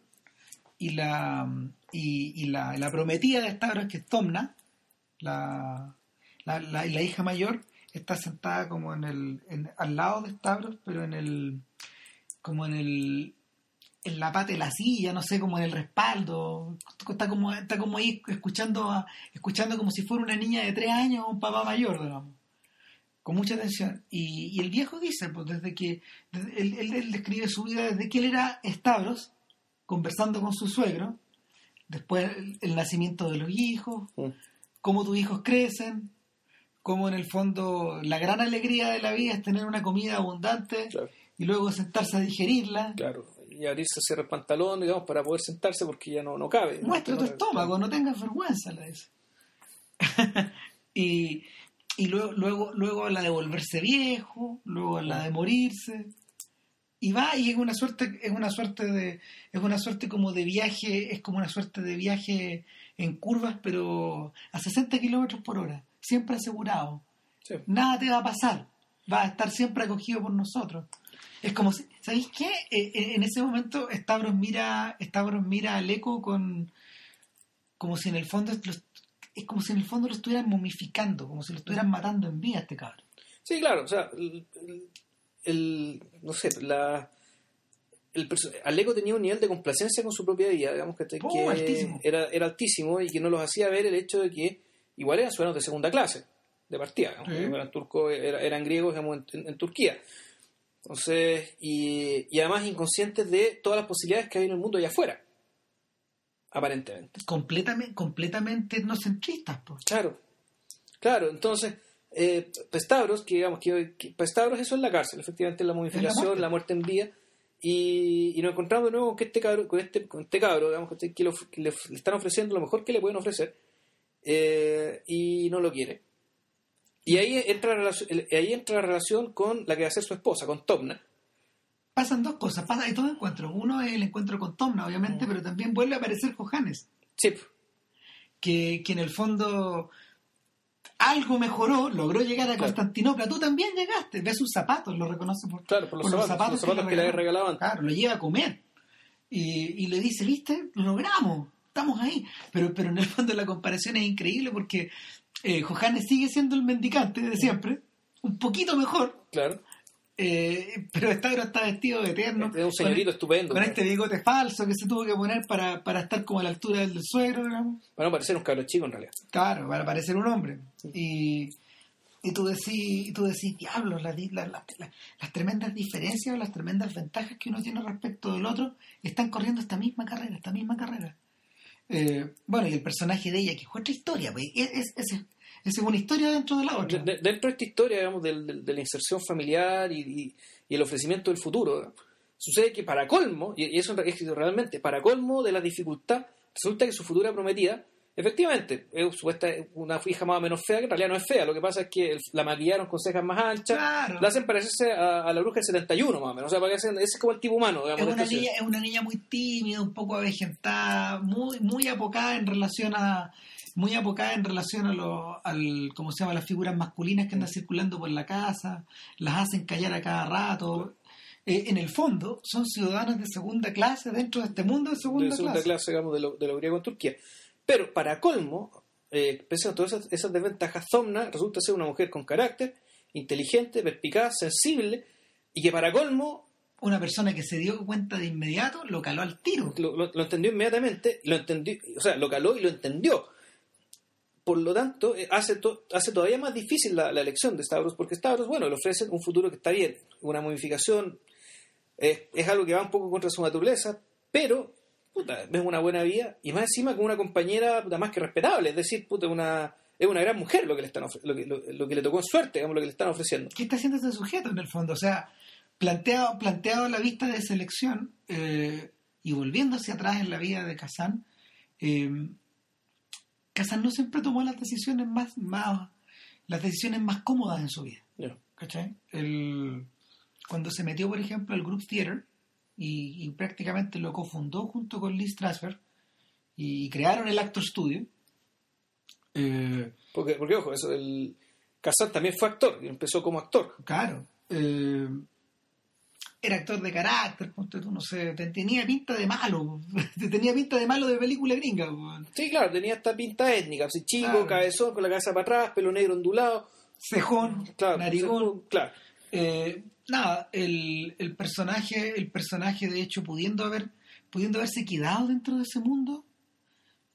Y la, y, la, prometida de Stavros, que es Tomna, la, la, la, hija mayor, está sentada como en el al lado de Stavros, pero en el como en el en la pata de la silla, no sé, como en el respaldo, está como está como ahí escuchando escuchando como si fuera una niña de tres años o un papá mayor, digamos, con mucha atención. Y, el viejo dice, pues desde que él, él, describe su vida desde que él era Stavros, conversando con su suegro, después el, nacimiento de los hijos, mm. cómo tus hijos crecen, como en el fondo la gran alegría de la vida es tener una comida abundante y luego sentarse a digerirla. Claro, y abrirse cierre el pantalón, digamos, para poder sentarse porque ya no, no cabe. Muestra tu estómago, no tengas vergüenza, la dice. y, y luego, luego, luego la de volverse viejo, luego la de morirse. Y va y es una suerte, es una suerte de, es una suerte como de viaje, es como una suerte de viaje en curvas, pero a 60 kilómetros por hora siempre asegurado. Nada te va a pasar. Va a estar siempre acogido por nosotros. Es como si, ¿sabéis qué? Eh, eh, en ese momento Stavros mira, Stavros mira al eco con como si en el fondo es como si en el fondo lo estuvieran momificando, como si lo estuvieran matando en vida este cabrón. Sí, claro, o sea, el, no sé, la el Aleco tenía un nivel de complacencia con su propia vida, digamos que, oh, Era, era altísimo y que no los hacía ver el hecho de que igual eran ciudadanos de segunda clase, de partida, eran turcos, eran griegos en, Turquía. Entonces, y, además inconscientes de todas las posibilidades que hay en el mundo allá afuera, aparentemente. Completamente, completamente etnocentristas, pues. Claro, claro, entonces, eh, Pestabros, que digamos que, Pestabros eso es la cárcel, efectivamente la modificación, la muerte, en vía, y, nos encontramos de nuevo con que este cabro, con este, con este cabro, digamos, que, le, están ofreciendo lo mejor que le pueden ofrecer, eh, y no lo quiere. Y ahí entra, la relación, ahí entra la relación con la que va a ser su esposa, con Tomna. Pasan dos cosas, pasa, hay dos encuentros. Uno es el encuentro con Tomna, obviamente, mm. pero también vuelve a aparecer Johannes. Sí. Que, que en el fondo algo mejoró, logró llegar a Constantinopla. Tú también llegaste, ves sus zapatos, lo reconoce por, claro, por, los, zapatos, que, le, regalaban. Claro, lo lleva a comer. Y, y le dice, viste, lo logramos estamos ahí. Pero, pero en el fondo la comparación es increíble porque eh, Johannes sigue siendo el mendicante de siempre, un poquito mejor. Claro. Eh, pero está vestido de eterno. Es un señorito estupendo. Con este bigote falso que se tuvo que poner para, para estar como a la altura del, suegro, digamos. Para parecer un cabro chico en realidad. Claro, para parecer un hombre. Y, y tú decís, y tú decís diablo, las, las tremendas diferencias las tremendas ventajas que uno tiene respecto del otro están corriendo esta misma carrera, esta misma carrera. Eh, bueno, y el personaje de ella, que es otra historia, pues, es, es, una historia dentro de la otra. dentro de esta historia, digamos, de, la inserción familiar y, el ofrecimiento del futuro, sucede que para colmo, y eso es realmente, para colmo de la dificultad, resulta que su futura prometida Efectivamente, es supuesta una hija más o menos fea, que en realidad no es fea. Lo que pasa es que la maquillaron con cejas más anchas, la hacen parecerse a, la bruja del 71 más o menos. O sea, para que ese es como el tipo humano. es, una niña, es una niña muy tímida, un poco avejentada, muy, muy apocada en relación a muy apocada en relación a lo, al, ¿cómo se llama? las figuras masculinas que andan mm. circulando por la casa, las hacen callar a cada rato. Eh, en el fondo, son ciudadanos de segunda clase dentro de este mundo de segunda, de segunda clase. digamos, de lo, de lo griego en Turquía. Pero para colmo, eh, pese a todas esas, desventajas, Zomna resulta ser una mujer con carácter, inteligente, perspicaz, sensible, y que para colmo... Una persona que se dio cuenta de inmediato lo caló al tiro. Lo, entendió inmediatamente, lo entendió, o sea, lo caló y lo entendió. Por lo tanto, eh, hace, todavía más difícil la, elección de Stavros, porque Stavros, bueno, le ofrece un futuro que está bien, una modificación Es, algo que va un poco contra su naturaleza, pero puta, es una buena vida y más encima con una compañera puta, más que respetable, es decir, puta, una, es una gran mujer lo que le están lo que, lo, que le tocó suerte, digamos, lo que le están ofreciendo. ¿Qué está haciendo este sujeto en el fondo? O sea, planteado, planteado la vista de selección eh, y volviendo hacia atrás en la vida de Kazan, eh, Kazan no siempre tomó las decisiones más, más las decisiones más cómodas en su vida. ¿cachai? El- cuando se metió, por ejemplo, al Group Theater y, y prácticamente lo cofundó junto con Lee Strasberg y crearon el Actor Studio. eh, Porque, porque ojo, eso, el también fue actor, y empezó como actor. Claro. eh, era actor de carácter, ponte tú, no sé, te- tenía pinta de malo, tenía pinta de malo de película gringa. Sí, claro, tenía esta pinta étnica, así chico, Claro. cabezón, con la cabeza para atrás, pelo negro ondulado. Cejón, Claro, narigón. claro. Eh, nada, el, el personaje, el personaje de hecho, pudiendo haber, pudiendo haberse quedado dentro de ese mundo,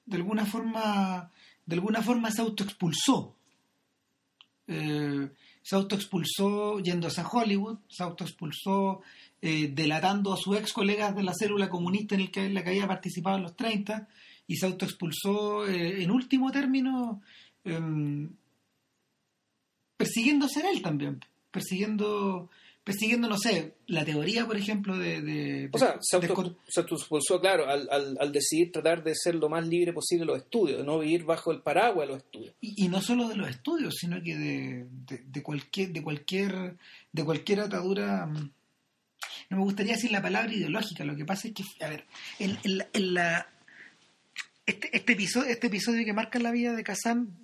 de alguna forma, de alguna forma se autoexpulsó. Eh, se autoexpulsó yéndose a Hollywood, se autoexpulsó eh, delatando a sus ex colegas de la célula comunista en, el que, la que había participado en los 30 y se autoexpulsó eh, en último término em, persiguiendo ser él también, persiguiendo, persiguiendo, no sé, la teoría, por ejemplo, de... de- O sea, se auto- se claro, al, al, al decidir tratar de ser lo más libre posible los estudios, de no vivir bajo el paraguas de los estudios. y, y no solo de los estudios, sino que de, de, de cualquier, de cualquier, de cualquier atadura. mm, No me gustaría decir la palabra ideológica. Lo que pasa es que, a ver, en, en la, en la- este, este episodio, este episodio que marca la vida de Kazan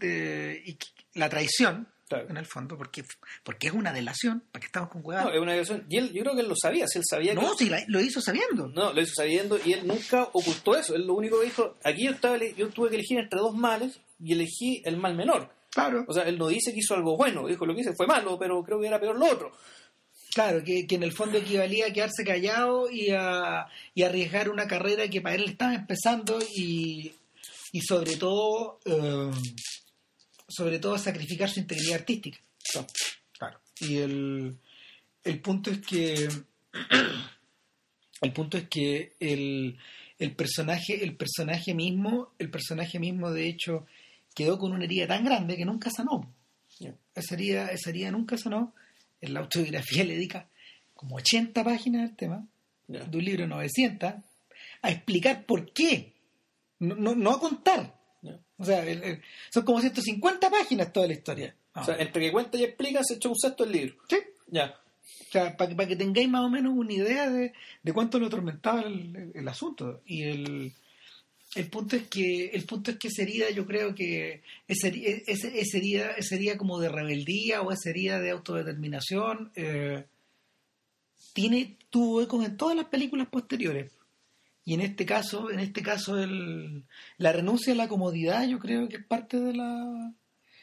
y la traición, Claro. en el fondo, porque, porque es una delación, para que estamos con No, cuidado. es una violación. Y él, yo creo que él lo sabía, si él sabía No, que... sí, lo hizo sabiendo. No, lo hizo sabiendo y él nunca ocultó eso. Él lo único que dijo, aquí yo, estaba, yo tuve que elegir entre dos males y elegí el mal menor. Claro. O sea, él no dice que hizo algo bueno, dijo lo que hice fue malo, pero creo que era peor lo otro. Claro, que, que en el fondo equivalía a quedarse callado y a, y arriesgar una carrera que para él estaba empezando y, y sobre todo eh, sobre todo sacrificar su integridad artística. Claro. Y el, el punto es que el punto es que el, el personaje el personaje mismo el personaje mismo de hecho quedó con una herida tan grande que nunca sanó esa herida, esa herida nunca sanó en la autobiografía le dedica como 80 páginas al tema de un libro de 900 a explicar por qué no, no, no a contar. O sea el- el- son como 150 páginas toda la historia O sea, entre que cuenta y explica, se echó un sexto el libro. Sí. Ya. O sea, para que, para que tengáis más o menos una idea de, de cuánto lo atormentaba el, asunto. Y el, el punto es que el punto es que esa herida, yo creo que esa, heri- ese- esa herida, esa herida como de rebeldía o esa herida de autodeterminación eh, tiene tuvo ecos en todas las películas posteriores. Y en este caso, en este caso el, la renuncia a la comodidad, yo creo que es parte de la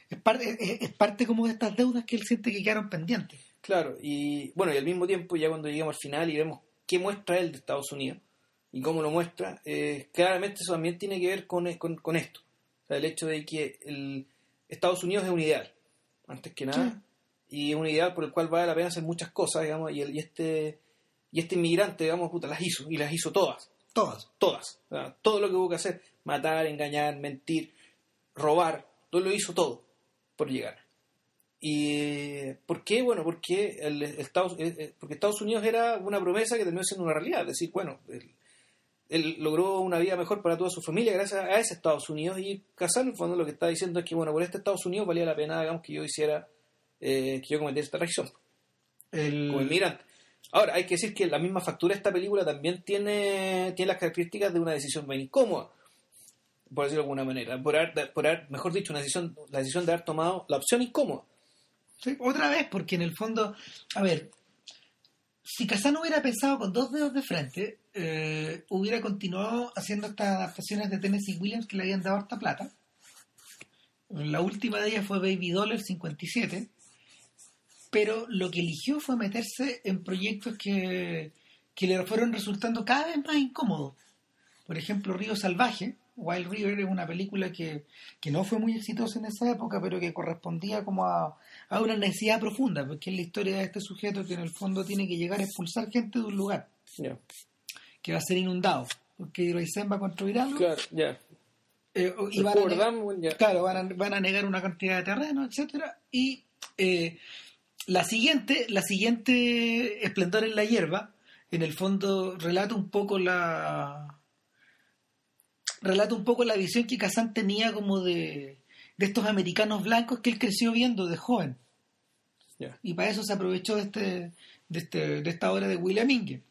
es parte, es, es parte como de estas deudas que él siente que quedaron pendientes. Claro, y bueno, y al mismo tiempo, ya cuando llegamos al final y vemos qué muestra él de Estados Unidos y cómo lo muestra, eh, claramente eso también tiene que ver con, con, con esto. O sea, el hecho de que el Estados Unidos es un ideal, antes que nada, y es un ideal por el cual vale la pena hacer muchas cosas, digamos, y, el, y este y este inmigrante, digamos, puta, las hizo, y las hizo todas, Todas. todas. Todo lo que hubo que hacer, matar, engañar, mentir, robar, todo lo hizo todo por llegar. ¿Y por qué? Bueno, porque, el, Estados, eh, eh, porque Estados Unidos era una promesa que terminó siendo una realidad. Es decir, bueno, él, él logró una vida mejor para toda su familia gracias a ese Estados Unidos y Casal, en el fondo, lo que está diciendo es que, bueno, por este Estados Unidos valía la pena, digamos, que yo hiciera, eh, que yo cometiera esta traición El, como inmigrante. Ahora, hay que decir que la misma factura de esta película también tiene, tiene las características de una decisión bien incómoda, por decirlo de alguna manera. Por haber, por haber- mejor dicho, una decisión, la decisión de haber tomado la opción incómoda. Sí, otra vez, porque en el fondo, a ver, si Casano hubiera pensado con dos dedos de frente, eh, hubiera continuado haciendo estas adaptaciones de Tennessee Williams que le habían dado harta plata. La última de ellas fue Baby Dollar 57, pero lo que eligió fue meterse en proyectos que, que le fueron resultando cada vez más incómodos. Por ejemplo, Río Salvaje, Wild River es una película que, que no fue muy exitosa en esa época, pero que correspondía como a, a una necesidad profunda, porque es la historia de este sujeto que en el fondo tiene que llegar a expulsar gente de un lugar Ya. que va a ser inundado, porque Hiroisen va a construir algo Claro, ya. eh, y van a, Hoover ne- Dam, bueno, ya. claro, van a, van a negar una cantidad de terreno, etcétera Y eh, la siguiente, la siguiente Esplendor en la hierba, en el fondo relata un poco la relata un poco la visión que Kazan tenía como de, de estos americanos blancos que él creció viendo de joven. Y para eso se aprovechó de, este, de, este, de esta obra de William Inge.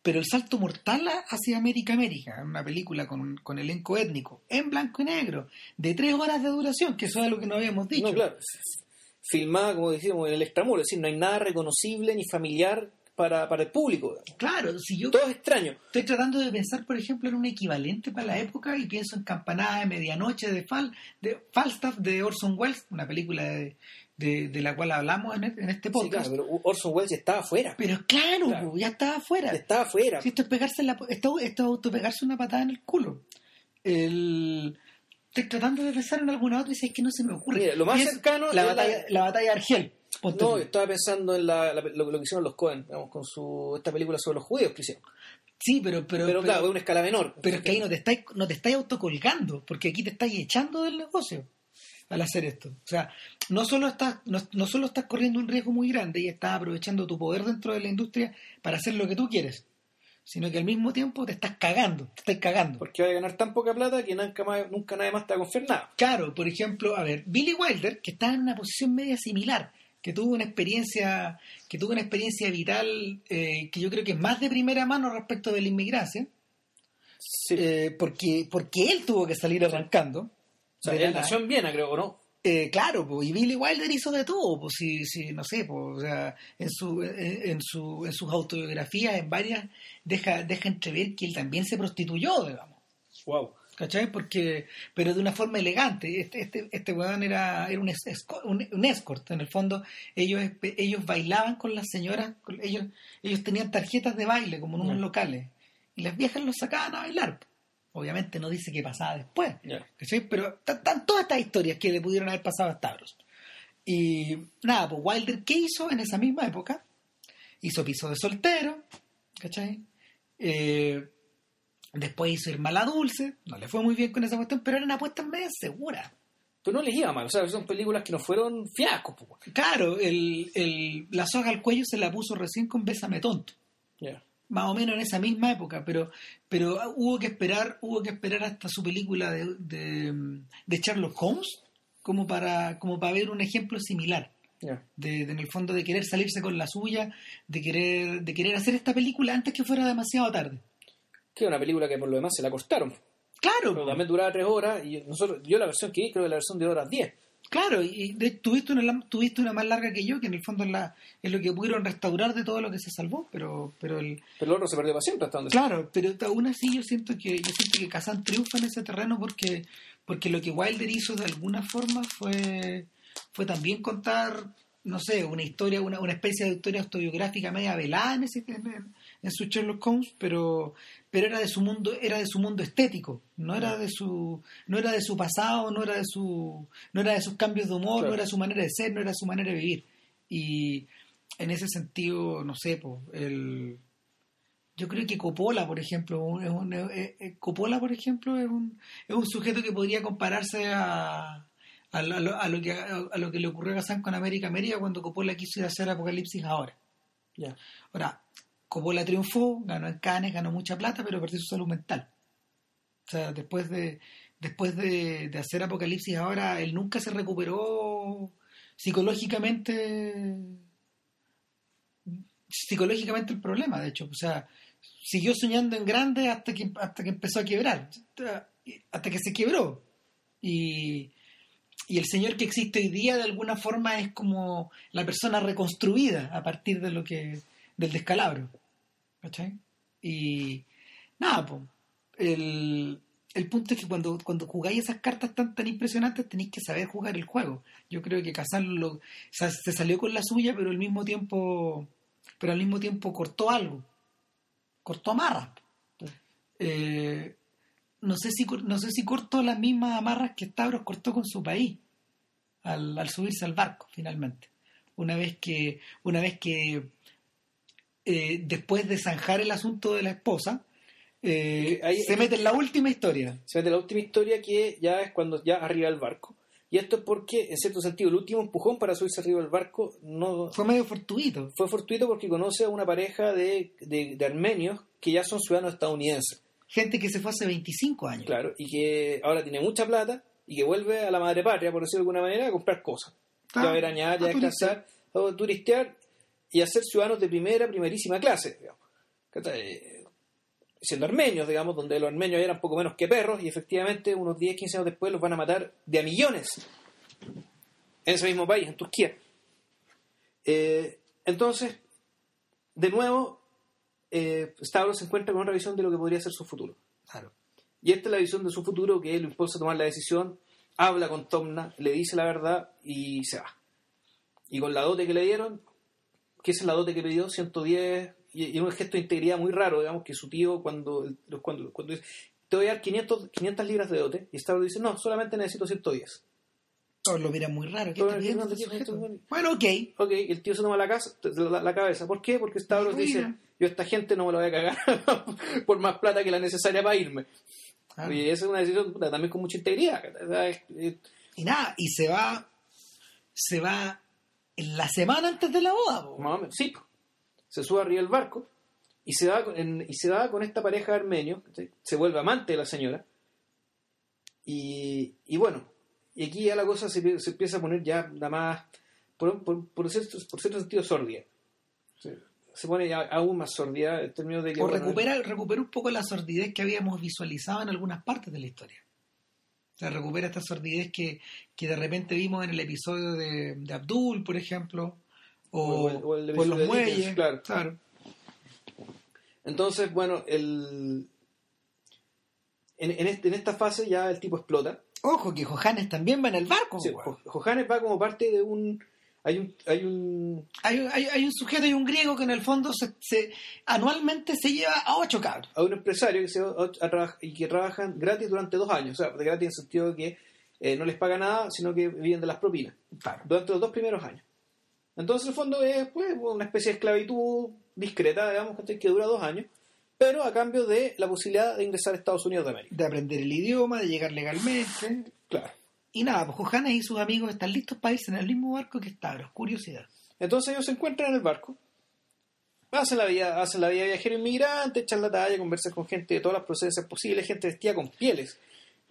Pero el salto mortal hacia América América, una película con, con elenco étnico, en blanco y negro, de tres horas de duración, que eso es lo que no habíamos dicho. No, claro. Filmada, como decíamos, en el extramuro, es decir, no hay nada reconocible ni familiar para, para el público. Claro, si yo Todo es extraño. estoy tratando de pensar, por ejemplo, en un equivalente para la época y pienso en Campanada de Medianoche de, Fal, de Falstaff de Orson Welles, una película de, de, de la cual hablamos en, en este Sí, podcast. claro, pero Orson Welles ya estaba afuera. pero claro, ya estaba afuera. Ya estaba afuera. Sí, esto es pegarse la, esto, esto es autopegarse una patada en el culo. El, estoy tratando de pensar en alguna otra y sé que no se me ocurre. Mira, lo más cercano la es batalla, la- la batalla de Argel. No, estaba pensando en la, la- lo, lo que hicieron los Cohen, digamos, con su esta película sobre los judíos que hicieron. sí, pero, pero, Pero, claro, es una escala menor. pero es que ahí no te estáis, no te estáis autocolgando, porque aquí te estáis echando del negocio al hacer esto. O sea, no solo estás, no, no solo estás corriendo un riesgo muy grande y estás aprovechando tu poder dentro de la industria para hacer lo que tú quieres, sino que al mismo tiempo te estás cagando, te estás cagando. Porque va a ganar tan poca plata que nunca, más, nunca nadie más te va a confiar nada. Claro, por ejemplo, a ver, Billy Wilder, que está en una posición media similar, que tuvo una experiencia, que tuvo una experiencia vital eh, que yo creo que es más de primera mano respecto de la inmigración, Sí. eh, porque, porque él tuvo que salir arrancando. o sea, él nació en Viena, creo, ¿o no? Eh, claro, po, y Billy Wilder hizo de todo, pues si, si, no sé, pues, o sea, en su, en, en su, en sus autobiografías, en varias, deja, deja entrever que él también se prostituyó, digamos. Wow. ¿Cachai? Porque, pero de una forma elegante. Este, este, este weón era, era un, es- esco- un, un escort. En el fondo, ellos, ellos bailaban con las señoras, con- ellos, ellos tenían tarjetas de baile, como en unos locales. Y las viejas los sacaban a bailar. Obviamente no dice qué pasaba después. Pero están todas estas historias que le pudieron haber pasado a Stavros. Y nada, pues Wilder, ¿qué hizo en esa misma época? Hizo piso de soltero, ¿cachai? Eh, después hizo Ir Mala Dulce, no le fue muy bien con esa cuestión, pero eran apuestas medio seguras. Pero no les iba mal, o sea, son películas que no fueron fiascos. pues. Claro, el, el- la soga al cuello se la puso recién con Bésame Tonto. Más o menos en esa misma época, pero pero hubo que esperar, hubo que esperar hasta su película de, de, de Sherlock Holmes como para como para ver un ejemplo similar. De, de, en el fondo de querer salirse con la suya, de querer, de querer hacer esta película antes que fuera demasiado tarde. Que es una película que por lo demás se la cortaron. Claro, Pero también duraba tres horas y nosotros, yo la versión que vi creo que la versión de horas 10. Claro, y de- tuviste, una, tuviste una más larga que yo, que en el fondo es, la, es lo que pudieron restaurar de todo lo que se salvó, pero, pero el, Pero el otro se perdió para siempre hasta donde Claro, pero aún así yo siento que yo siento que Kazan triunfa en ese terreno porque porque lo que Wilder hizo de alguna forma fue fue también contar no sé una historia una, una especie de historia autobiográfica media velada en, ese, en, en su Sherlock Holmes pero pero era de su mundo era de su mundo estético no era de su no era de su pasado no era de su no era de sus cambios de humor Claro. no era su manera de ser no era su manera de vivir y en ese sentido no sé pues el yo creo que Coppola, por ejemplo, es un- eh, eh, Coppola, por ejemplo, es un, es un sujeto que podría compararse a, a, lo, a lo que, a, lo que le ocurrió a Kazan con América América cuando Coppola quiso ir a hacer Apocalipsis ahora. Ahora, Coppola triunfó, ganó en Cannes, ganó mucha plata, pero perdió su salud mental. O sea, después de después de, de hacer Apocalipsis ahora, él nunca se recuperó psicológicamente psicológicamente el problema, de hecho. O sea, siguió soñando en grande hasta que hasta que empezó a quebrar, hasta que se quebró. Y, y el señor que existe hoy día de alguna forma es como la persona reconstruida a partir de lo que del descalabro. ¿Cachai? Y nada, pues, el, el punto es que cuando, cuando jugáis esas cartas tan tan impresionantes tenéis que saber jugar el juego. Yo creo que sea, se salió con la suya, pero al mismo tiempo pero al mismo tiempo cortó algo. Cortó amarras. Eh, no sé si no sé si cortó las mismas amarras que Stavros cortó con su país al, al subirse al barco finalmente una vez que una vez que eh, después de zanjar el asunto de la esposa eh, Ahí- se mete en la última historia. Se mete la última historia que ya es cuando ya arriba del barco. Y esto es porque, en cierto sentido, el último empujón para subirse arriba del barco no fue medio fortuito. fue fortuito porque conoce a una pareja de, de- de armenios que ya son ciudadanos estadounidenses, gente que se fue hace 25 años. Claro, y que ahora tiene mucha plata y que vuelve a la madre patria, por decirlo de alguna manera, a comprar cosas. Ah, ya a veranear, ya a descansar, a turistear y a ser ciudadanos de primera, primerísima clase. Eh, Siendo armenios, digamos, donde los armenios eran poco menos que perros y efectivamente unos 10, 15 años después los van a matar de a millones en ese mismo país, en Turquía. Eh, entonces, de nuevo, eh, Stavros se encuentra con una visión de lo que podría ser su futuro. Claro. Y esta es la visión de su futuro que lo impulsa a tomar la decisión, habla con Tomna, le dice la verdad y se va. Y con la dote que le dieron, que esa es la dote que pidió, 110, y, y un gesto de integridad muy raro, digamos, que su tío cuando, cuando, cuando dice, te voy a dar 500, 500 libras de dote, y Stavros dice, no, solamente necesito 110. Todos lo miran muy raro. ¿Qué está este Bueno, ok. Ok, el tío se toma la, casa, la, la cabeza. ¿Por qué? Porque Stavros Mira. dice, yo a esta gente no me la voy a cagar por más plata que la necesaria para irme. Ah. Y esa es una decisión también con mucha integridad. Y nada, y se va, se va en la semana antes de la boda. po. Más o menos, sí. Se sube arriba del barco y se va con, en- y se va con esta pareja de se vuelve amante de la señora. Y, y bueno, y aquí ya la cosa se, se empieza a poner ya nada más, por, por, por cierto, por cierto sentido, sordida. Se, se pone ya aún más sordida en términos de que... O bueno, recupera, recupera un poco la sordidez que habíamos visualizado en algunas partes de la historia. O sea, recupera esta sordidez que, que de repente vimos en el episodio de, de Abdul, por ejemplo, o, O el los muelles. Dickens, claro. claro. Entonces, bueno, el, en, en, este- en esta fase ya el tipo explota. Ojo, que Johannes también va en el barco. Sí, Johannes va como parte de un... Hay un, hay un hay, hay, hay un sujeto, hay un griego que en el fondo se, se- anualmente se lleva a ocho cabros. a un empresario que se a, y que trabajan gratis durante dos años. O sea, gratis en el sentido de que eh, no les paga nada, sino que viven de las propinas. Durante los dos primeros años. Entonces, en el fondo es pues, una especie de esclavitud discreta, digamos, que dura dos años, pero a cambio de la posibilidad de ingresar a Estados Unidos de América. De aprender el idioma, de llegar legalmente. Claro. Y nada, pues Johannes y sus amigos están listos para irse en el mismo barco que Stavros. Curiosidad. Entonces ellos se encuentran en el barco, hacen la vida, hacen la vida de viajero inmigrante, echan la talla, conversan con gente de todas las procedencias posibles, gente vestida con pieles.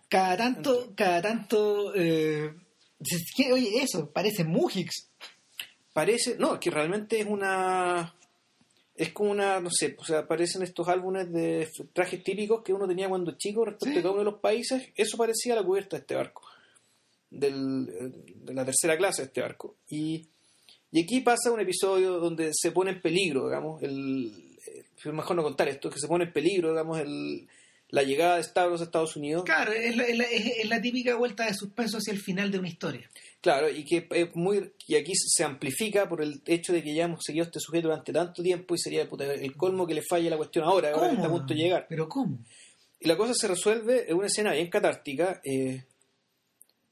Cada tanto, cada tanto. eh, oye, eso, parece Mujix. Parece, no, que realmente es una. Es como una, no sé, o sea, aparecen estos álbumes de trajes típicos que uno tenía cuando chico respecto Sí. a cada uno de los países. Eso parecía la cubierta de este barco, del, de la tercera clase de este barco. Y, y aquí pasa un episodio donde se pone en peligro, digamos, el, eh, mejor no contar esto, que se pone en peligro, digamos, el, la llegada de Stavros a Estados Unidos. Claro, es la, es la- es- es la típica vuelta de suspenso hacia el final de una historia. Claro, y que es muy y aquí se amplifica por el hecho de que ya hemos seguido a este sujeto durante tanto tiempo y sería puta, el colmo que le falle la cuestión ahora, ahora que está a punto de llegar. ¿Pero cómo? Y la cosa se resuelve en una escena bien catártica, eh,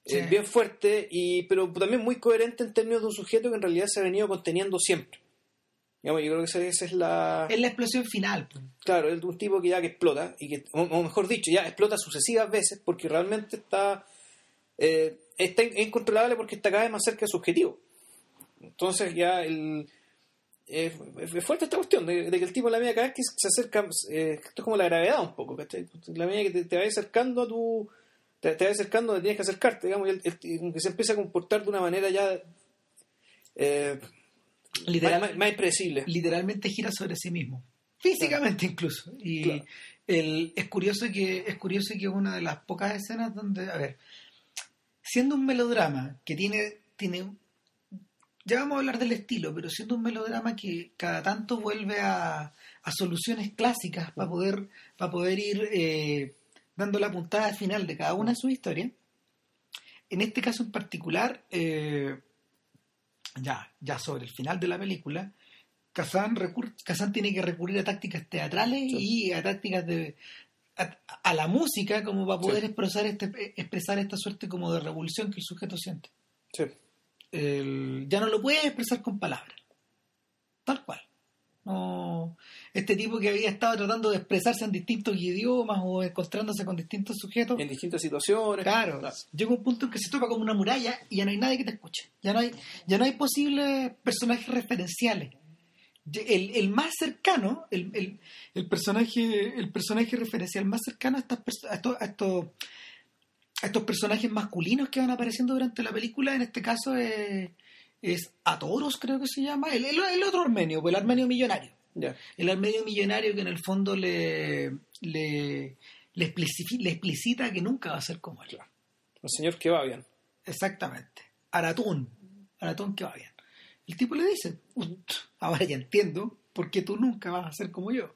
Sí. eh, bien fuerte, y pero también muy coherente en términos de un sujeto que en realidad se ha venido conteniendo siempre. Digamos, yo creo que esa, esa es la... Es la explosión final. Claro, es un tipo que ya que explota, y que, o, o mejor dicho, ya explota sucesivas veces porque realmente está, eh, está in- incontrolable porque está cada vez más cerca de su objetivo. Entonces ya el, eh, es fuerte esta cuestión de, de que el tipo la medida cada vez que se acerca, eh, esto es como la gravedad un poco, ¿cachai? La medida que te, te va acercando a tu... Te, te va acercando donde tienes que acercarte, digamos, y el- el- que se empieza a comportar de una manera ya... eh, Literal- más, más- impredecible. literalmente gira sobre sí mismo. Físicamente incluso. Y Claro. el, es curioso que es curioso que una de las pocas escenas donde, a ver, siendo un melodrama que tiene, tiene ya vamos a hablar del estilo, pero siendo un melodrama que cada tanto vuelve a, a soluciones clásicas para poder, para poder ir eh, dando la puntada final de cada una de sus historias. En este caso en particular, eh, ya, ya sobre el final de la película, Kazan, Kazan tiene que recurrir a tácticas teatrales Sí. y a tácticas de a, a la música como para poder expresar, este, expresar esta suerte como de revolución que el sujeto siente. Sí. El- ya no lo puedes expresar con palabras. Tal cual. No, este tipo que había estado tratando de expresarse en distintos idiomas o encontrándose con distintos sujetos. En distintas situaciones. Claro, llega un punto en que se toca como una muralla y ya no hay nadie que te escuche. Ya no hay, ya no hay posibles personajes referenciales. El, el más cercano, el, el- el personaje, el personaje referencial más cercano a, estas a estos, a, estos, a estos personajes masculinos que van apareciendo durante la película, en este caso es, es Atoros, creo que se llama, el, el- el otro armenio, pues el armenio millonario el armenio millonario que en el fondo le, le, le, explici- le explicita que nunca va a ser como él. El señor que va bien. Exactamente. Aratún. Aratún que va bien. El tipo le dice, "Ut, ahora ya entiendo por qué tú nunca vas a ser como yo.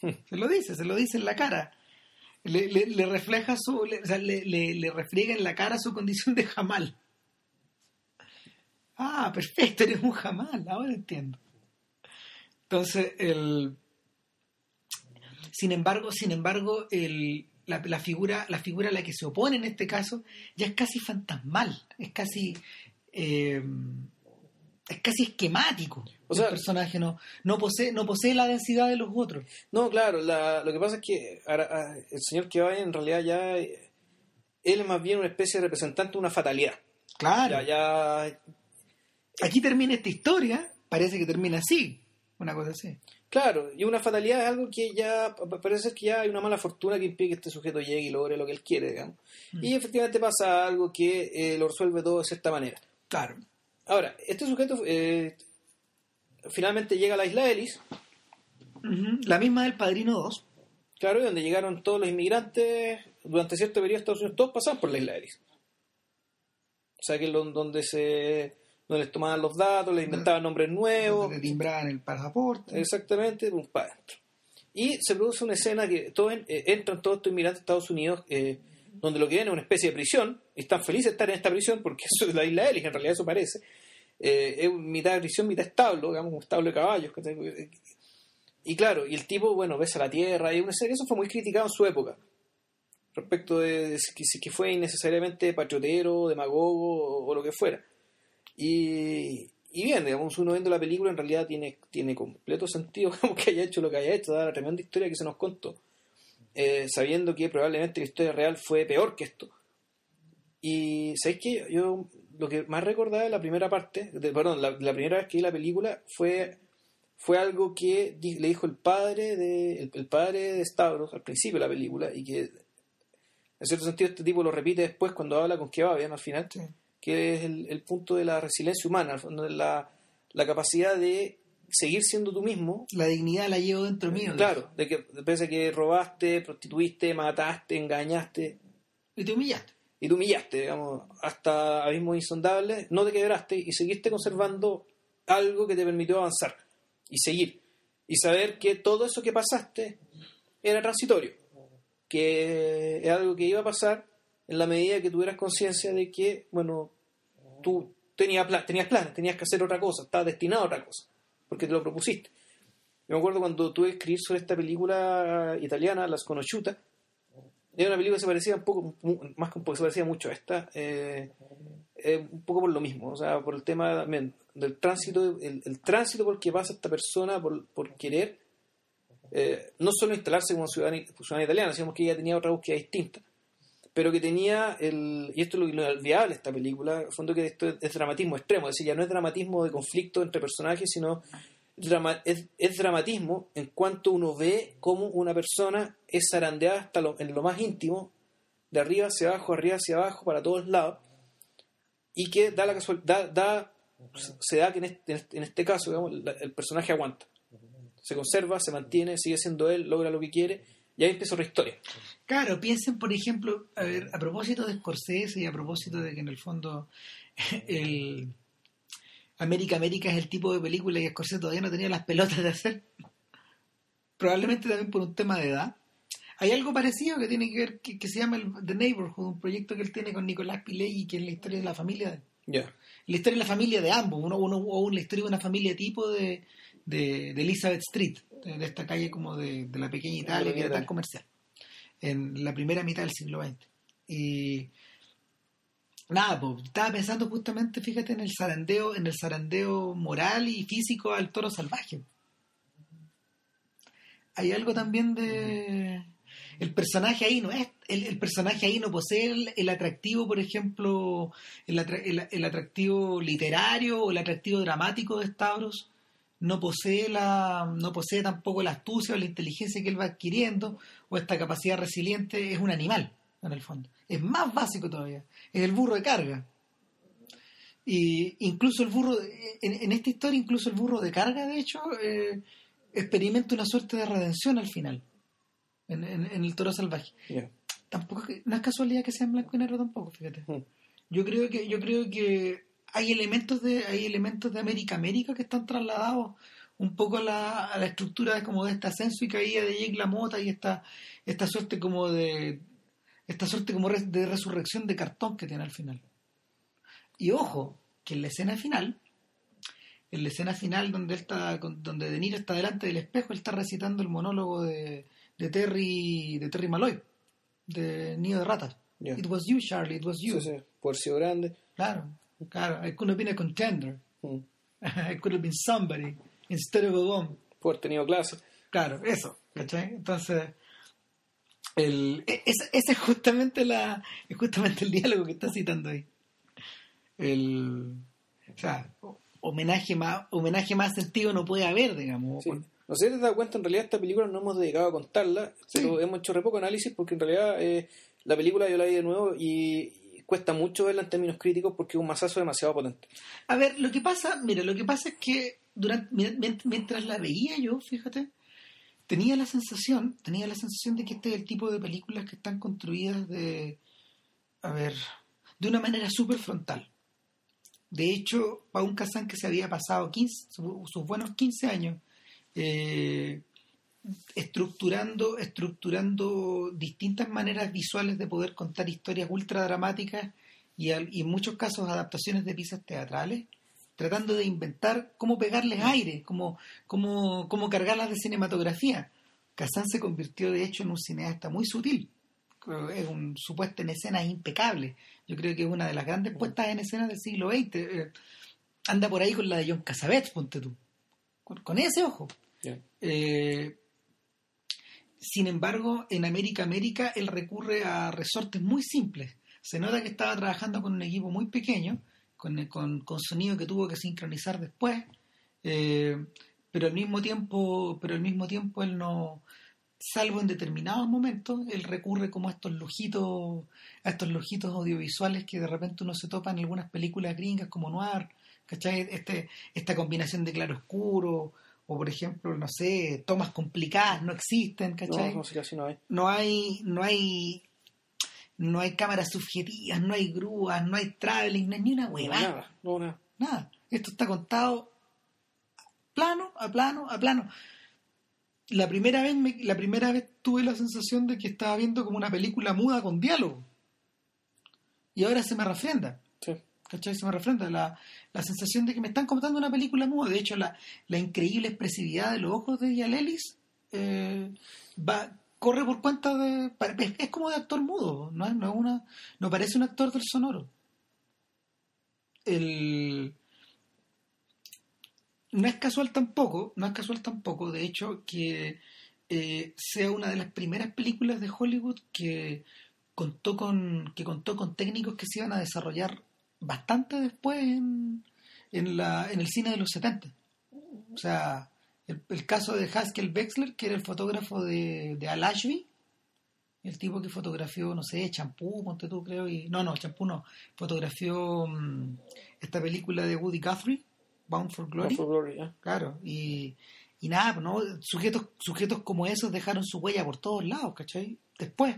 Se lo dice, se lo dice en la cara. Le, le- le refleja su, le, o sea, le- le- le refriega en la cara su condición de jamal. Ah, perfecto, eres un jamal, ahora entiendo. Entonces, el, sin embargo, sin embargo, el, la, la figura, la figura a la que se opone en este caso ya es casi fantasmal, es casi eh, es casi esquemático. O el sea- personaje no, no posee, no posee la densidad de los otros. No, claro, la- lo que pasa es que ahora, ah, el señor que va en realidad ya. eh, Él es más bien una especie de representante de una fatalidad. Claro. Ya, ya. Aquí termina esta historia, parece que termina así, una cosa así. Claro, y una fatalidad es algo que ya. pa- Parece que ya hay una mala fortuna que impide que este sujeto llegue y logre lo que él quiere, digamos. Mm. Y efectivamente pasa algo que eh, lo resuelve todo de cierta manera. Claro. Ahora, este sujeto eh, finalmente llega a la isla Ellis. La misma del Padrino 2. claro, y donde llegaron todos los inmigrantes durante cierto periodo de Estados Unidos, todos pasaban por la isla Ellis. O sea, que es donde se donde les tomaban los datos, les inventaban nombres nuevos, Le timbraban el pasaporte. exactamente, pum, pa' adentro. Y se produce una escena que todos en- eh, entran todos estos inmigrantes a Estados Unidos, eh, donde lo que ven es una especie de prisión, y están felices de estar en esta prisión, porque eso es la isla Ellis, en realidad eso parece. Eh, es mitad de prisión, mitad establo, digamos, un establo de caballos. ¿cachai? Y claro, y el tipo, bueno, besa la tierra, y una serie, eso fue muy criticado en su época, respecto de, de si, si que fue innecesariamente patriotero, demagogo o, o lo que fuera. Y, y bien, digamos, uno viendo la película en realidad tiene, tiene completo sentido digamos, que haya hecho lo que haya hecho, dada la tremenda historia que se nos contó, eh, sabiendo que probablemente la historia real fue peor que esto. Y sabéis que yo lo que más recordaba de la primera parte, de- perdón, la, primera vez que vi la película fue, fue algo que le dijo el padre de el, padre de Stavros al principio de la película y que en cierto sentido este tipo lo repite después cuando habla con Kevabian al final. Que es el, el punto de la resiliencia humana, la capacidad de seguir siendo tú mismo. La dignidad la llevo dentro mío. Claro, de que pese a que robaste, prostituiste, mataste, engañaste Y te humillaste. y te humillaste, digamos, hasta abismos insondables, no te quebraste y seguiste conservando algo que te permitió avanzar y seguir. Y saber que todo eso que pasaste era transitorio, que es algo que iba a pasar en la medida que tuvieras conciencia de que, bueno, tú tenías, pla- tenías planes, tenías que hacer otra cosa, estabas destinado a otra cosa, porque te lo propusiste. Yo me acuerdo cuando tuve que escribir sobre esta película italiana, Las Conosciutas, era una película que se parecía un poco, más que un poco, se parecía mucho a esta, eh, eh, un poco por lo mismo, o sea, por el tema también del tránsito, el, el tránsito por el que pasa esta persona por, por querer eh, no solo instalarse como ciudadana, ciudadana italiana, sino que ella tenía otra búsqueda distinta, pero que tenía el, y esto es lo inolvidable esta película, en fondo esto es, dramatismo extremo, es decir, ya no es dramatismo de conflicto entre personajes, sino es, dramatismo en cuanto uno ve cómo una persona es zarandeada hasta lo, en lo más íntimo, de arriba hacia abajo, arriba hacia abajo, para todos lados, y que da la casualidad, da, da- se da que en este, en este- este caso digamos, el personaje aguanta, se conserva, se mantiene, sigue siendo él, logra lo que quiere, y ahí empieza otra historia. Claro, piensen, por ejemplo, a ver, a propósito de Scorsese y a propósito de que en el fondo el América América es el tipo de película que Scorsese todavía no tenía las pelotas de hacer. Probablemente también por un tema de edad. Hay algo parecido que tiene que ver, que, que se llama el The Neighborhood, un proyecto que él tiene con Nicolás Pileggi, que es la historia de la familia la historia de la familia de ambos, uno, uno, o la historia de una familia tipo de, de, de Elizabeth Street, de, de esta calle como de, de la pequeña Italia, que era tan comercial. en la primera mitad del siglo XX. Y nada, pues, estaba pensando justamente, fíjate, en el zarandeo, en el zarandeo moral y físico al toro salvaje. Hay algo también de el personaje ahí no es el, personaje ahí no posee el, atractivo por ejemplo el, el, atractivo literario o el atractivo dramático de Stavros no posee la no posee tampoco la astucia o la inteligencia que él va adquiriendo o esta capacidad resiliente es un animal en el fondo. Es más básico todavía. Es el burro de carga. Y incluso el burro en, esta historia incluso el burro de carga de hecho eh, experimenta una suerte de redención al final en, el toro salvaje. Tampoco no es casualidad que sea en blanco y negro tampoco fíjate. Hmm. yo creo que yo creo que hay elementos de hay elementos de América América que están trasladados un poco a la, a la estructura de, como de este ascenso y caída de Jake LaMotta y esta esta suerte como de esta suerte como de resurrección de cartón que tiene al final. Y ojo que en la escena final en la escena final donde él está donde De Niro está delante del espejo él está recitando el monólogo de, de Terry de Terry Malloy de Nido de Ratas. It was you Charlie it was you. Sí, sí. por si grande. Claro Claro, I could have been a contender. Mm. I could have been somebody instead of a bomb. Por tenido clase. Claro, eso, ¿cachai? Entonces, el, e, ese, es justamente la es justamente el diálogo que está citando ahí. El, o sea, homenaje más homenaje más sentido no puede haber, digamos. No sé si te das cuenta, en realidad esta película no hemos dedicado a contarla, pero hemos hecho re poco análisis porque en realidad eh, la película yo la vi de nuevo y, cuesta mucho verla en términos críticos porque es un masazo demasiado potente. A ver, lo que pasa, mira, lo que pasa es que durante, mientras la veía yo, fíjate, tenía la sensación, tenía la sensación de que este es el tipo de películas que están construidas de, a ver, de una manera súper frontal. De hecho, un Kazan que se había pasado 15, sus buenos 15 años eh, estructurando, estructurando distintas maneras visuales de poder contar historias ultra dramáticas y, en muchos casos adaptaciones de piezas teatrales, tratando de inventar cómo pegarles aire, cómo, cómo, cómo cargarlas de cinematografía. Kazan se convirtió de hecho en un cineasta muy sutil, es un supuesto en escenas impecable. Yo creo que es una de las grandes puestas en escena del siglo XX. Eh, anda por ahí con la de John Cassavetes, ponte tú. Con, ese ojo. Eh, sin embargo, en América América él recurre a resortes muy simples. Se nota que estaba trabajando con un equipo muy pequeño, con, con, sonido que tuvo que sincronizar después, eh, pero al mismo tiempo, pero al mismo tiempo él no, salvo en determinados momentos, él recurre como a estos lujitos, a estos lujitos audiovisuales que de repente uno se topa en algunas películas gringas como Noir, ¿cachai? Este, esta combinación de claro oscuro, o por ejemplo, no sé, tomas complicadas no existen, ¿cachai? No, casi no hay. No hay, no hay, no hay cámaras subjetivas, no hay grúas, no hay traveling, no hay ni una hueva. Nada, no, nada. Nada. Esto está contado plano, a plano, a plano. La primera vez, la primera vez tuve la sensación de que estaba viendo como una película muda con diálogo. Y ahora se me refrenda. ¿Cachai? Se me refrenda la, la, sensación de que me están contando una película muda. De hecho, la, la increíble expresividad de los ojos de Yalelis eh, va, corre por cuenta de. Es, como de actor mudo, no, no, una, no parece un actor del sonoro. El, no es casual tampoco, no es casual tampoco, de hecho, que eh, sea una de las primeras películas de Hollywood que contó con que contó con técnicos que se iban a desarrollar bastante después en, en, la, en el cine de los 70. O sea, el, caso de Haskell Wexler, que era el fotógrafo de, de Al Ashby, el tipo que fotografió, no sé, Champú, ponte tú, creo, y... No, no, Champú no. Fotografió mm, esta película de Woody Guthrie, Bound for Glory. Bound for Glory Claro, y, y nada, ¿no? Sujetos, sujetos como esos dejaron su huella por todos lados, ¿cachai? Después,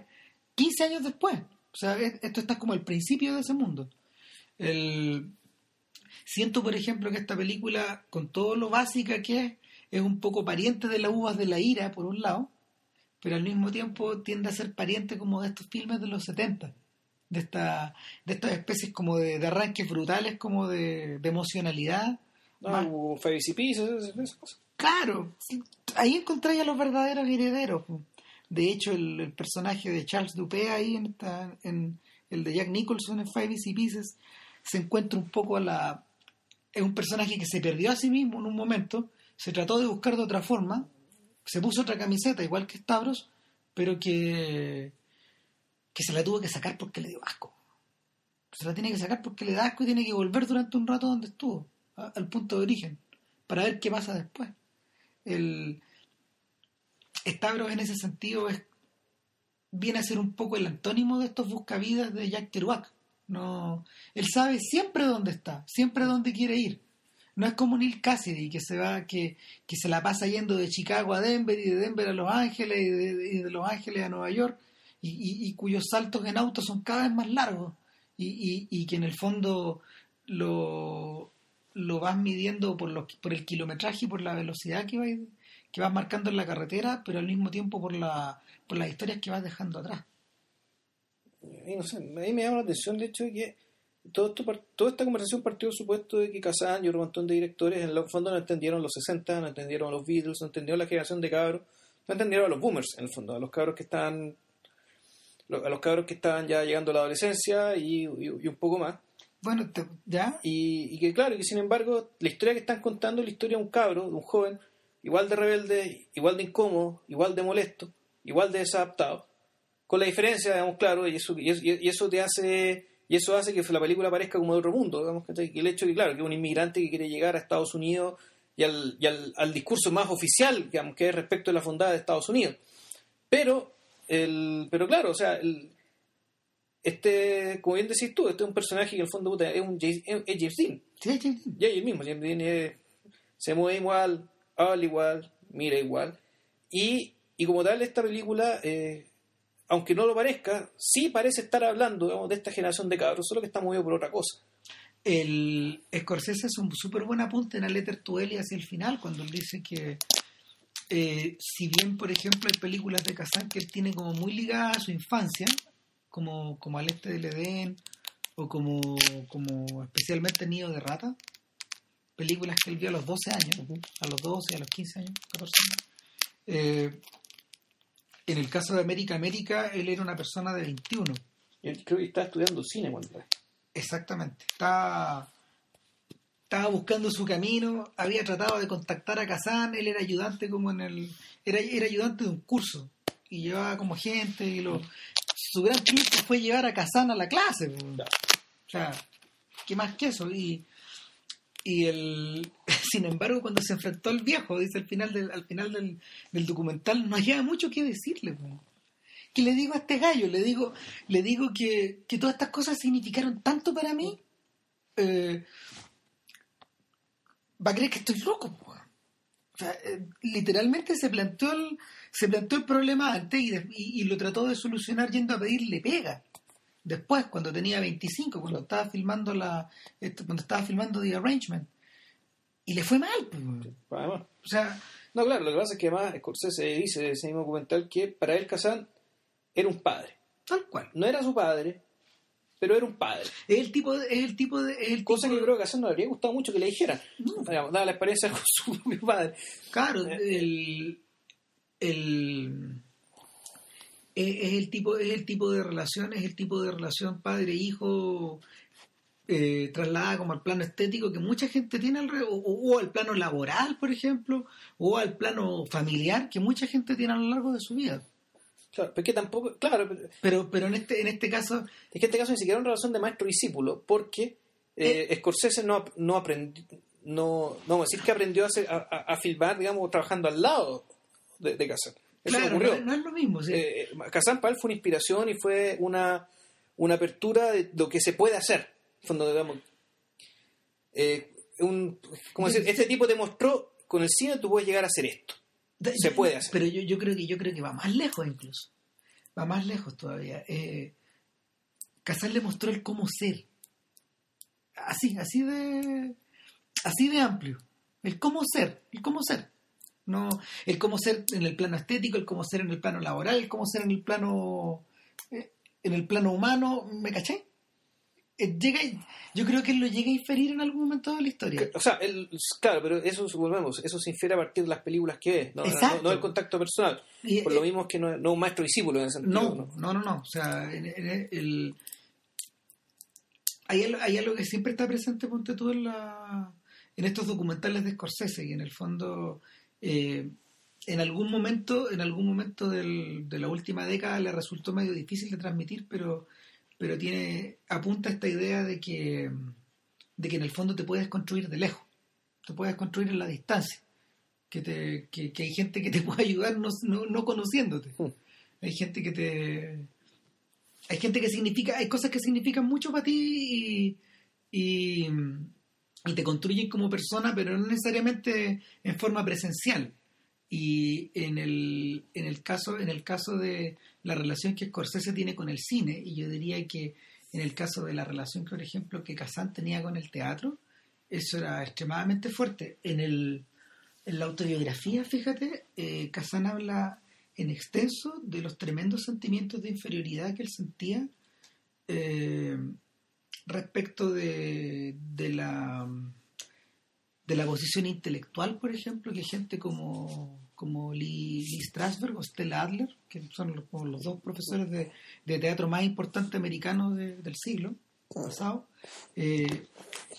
15 años después. O sea, esto está como el principio de ese mundo. El... Siento, por ejemplo, que esta película, con todo lo básica que es, es un poco pariente de las uvas de la ira, por un lado, pero al mismo tiempo tiende a ser pariente como de estos filmes de los 70, de, esta, de estas especies como de, arranques brutales, como de, emocionalidad. No, Claro, ahí encontré a los verdaderos herederos. De hecho, el, el personaje de Charles Dupé ahí en, esta, en el de Jack Nicholson en Five Easy Pieces se encuentra un poco a la... Es un personaje que se perdió a sí mismo en un momento, se trató de buscar de otra forma, se puso otra camiseta igual que Stavros, pero que, que se la tuvo que sacar porque le dio asco. Se la tiene que sacar porque le da asco y tiene que volver durante un rato donde estuvo, al punto de origen, para ver qué pasa después. El Stavros en ese sentido es viene a ser un poco el antónimo de estos buscavidas de Jack Kerouac. No, él sabe siempre dónde está, siempre dónde quiere ir. No es como Neil Cassidy que se va, que, que se la pasa yendo de Chicago a Denver y de Denver a Los Ángeles y de, Los Ángeles a Nueva York y, y- cuyos saltos en auto son cada vez más largos y que en el fondo lo, lo vas midiendo por, los, por el kilometraje y por la velocidad que vas, que vas marcando en la carretera, pero al mismo tiempo por, la, por las historias que vas dejando atrás. Y no sé, a mí me llama la atención el hecho de que todo esto, toda esta conversación partió del supuesto de que Kazan y otro montón de directores en el fondo no entendieron los 60, no entendieron los Beatles, no entendieron la generación de cabros, no entendieron a los boomers en el fondo, a los cabros que estaban lo- a los cabros que estaban ya llegando a la adolescencia y, y- y un poco más. Bueno, ¿ya? Y, y que claro, que sin embargo, la historia que están contando es la historia de un cabro, de un joven, igual de rebelde, igual de incómodo, igual de molesto, igual de desadaptado, con la diferencia, digamos, claro, y eso, y eso, y te hace, y eso hace que la película parezca como de otro mundo, digamos, que el hecho de que, claro, que es un inmigrante que quiere llegar a Estados Unidos y al, y al, al discurso más oficial, digamos, que es respecto de la fondada de Estados Unidos. Pero, el, pero claro, o sea, el, este, como bien decís tú, este es un personaje que en el fondo puta, es, un James, es James Dean. Sí, sí, sí. Ya el mismo, James Dean es- se mueve igual, habla igual, mira igual. Y, y como tal, esta película, eh, aunque no lo parezca, sí parece estar hablando de esta generación de cabros, solo que está movido por otra cosa. El Scorsese es un súper buen apunte en la letter to hacia el final, cuando él dice que eh, si bien, por ejemplo, hay películas de Kazan que él tiene como muy ligadas a su infancia, como, como Al Este del Edén, o como, como especialmente Nido de Rata, películas que él vio a los 12 años, a los 12, a los 15 años, 14 años. Eh, en el caso de América América, él era una persona de 21. Yo creo que estaba estudiando cine cuando Exactamente. Estaba, estaba buscando su camino, había tratado de contactar a Kazan, él era ayudante como en el. Era, era ayudante de un curso. Y llevaba como gente y lo. Su gran triunfo fue llevar a Kazan a la clase. O sea, ¿qué más que eso? Y, y el. Sin embargo, cuando se enfrentó al viejo, dice al final del, al final del, del documental, no había mucho que decirle. ¿Qué le digo a este gallo? Le digo, le digo que, que todas estas cosas significaron tanto para mí. eh, va a creer que estoy loco. O sea, eh, literalmente se planteó el, se planteó el problema antes y, y- y lo trató de solucionar yendo a pedirle pega. Después, cuando tenía 25, cuando estaba filmando la, esto- cuando estaba filmando The Arrangement. Y le fue mal. po. Además, O sea, no, claro, lo que pasa es que además Scorsese dice en ese mismo documental que para él Kazan era un padre. tal cual. No era su padre, pero era un padre. Es el tipo de, es el tipo de, es el Cosa tipo que de- creo que a Kazan no le habría gustado mucho que le dijeran. No. Digamos, dada la experiencia con su propio padre. Claro, Eh. el, el es el tipo es el tipo de relación es el tipo de relación padre hijo eh, trasladada como al plano estético que mucha gente tiene alrededor, o, o al plano laboral por ejemplo o al plano familiar que mucha gente tiene a lo largo de su vida Claro, pero es que tampoco, claro, pero pero pero en este en este caso es que en este caso ni siquiera una relación de maestro-discípulo, porque eh, Scorsese no, no aprendió, no, no decir que aprendió a, hacer- a, a- a filmar, digamos, trabajando al lado de, de. Eso claro ocurrió. no, no es lo mismo sí. Eh, eh, Kazan para él fue una inspiración y fue una, una apertura de lo que se puede hacer. Fondo, digamos, eh, un, ¿cómo decir? Este tipo demostró, con el cine tú puedes llegar a hacer esto. Se puede hacer. Pero yo, yo creo que yo creo que va más lejos incluso. Va más lejos todavía. Eh, Casal le mostró el cómo ser. Así, así de así de amplio. El cómo ser, el cómo ser. No, el cómo ser en el plano estético, el cómo ser en el plano laboral, el cómo ser en el plano eh, en el plano humano, ¿me caché? eh, llega, yo creo que lo llega a inferir en algún momento de la historia. O sea, él- claro, pero eso, volvemos, eso se infiere a partir de las películas que es, no, no, no del contacto personal. Y, Por eh, lo mismo que no, no un maestro discípulo en ese sentido. No, ¿no? no, no. O sea, en- en el, hay, algo, hay algo que siempre está presente, ponte tú, en, la, en estos documentales de Scorsese y en el fondo, eh, en algún momento, en algún momento del- de la última década le resultó medio difícil de transmitir, pero, pero tiene, apunta a esta idea de que, de que en el fondo te puedes construir de lejos, te puedes construir en la distancia, que, te, que, que hay gente que te puede ayudar no, no, no conociéndote. Hmm. Hay gente que te. Hay gente que significa. Hay cosas que significan mucho para ti y, y, y te construyen como persona, pero no necesariamente en forma presencial. Y en el, en el caso, en el caso de la relación que Scorsese tiene con el cine, y yo diría que en el caso de la relación, por ejemplo, que Kazan tenía con el teatro, eso era extremadamente fuerte. En el, en la autobiografía, fíjate, eh, Kazan habla en extenso de los tremendos sentimientos de inferioridad que él sentía eh, respecto de, de la de la posición intelectual, por ejemplo, que gente como, como Lee, Strasberg o Stella Adler, que son los, como los dos profesores de, de teatro más importantes americanos de- del siglo pasado, eh,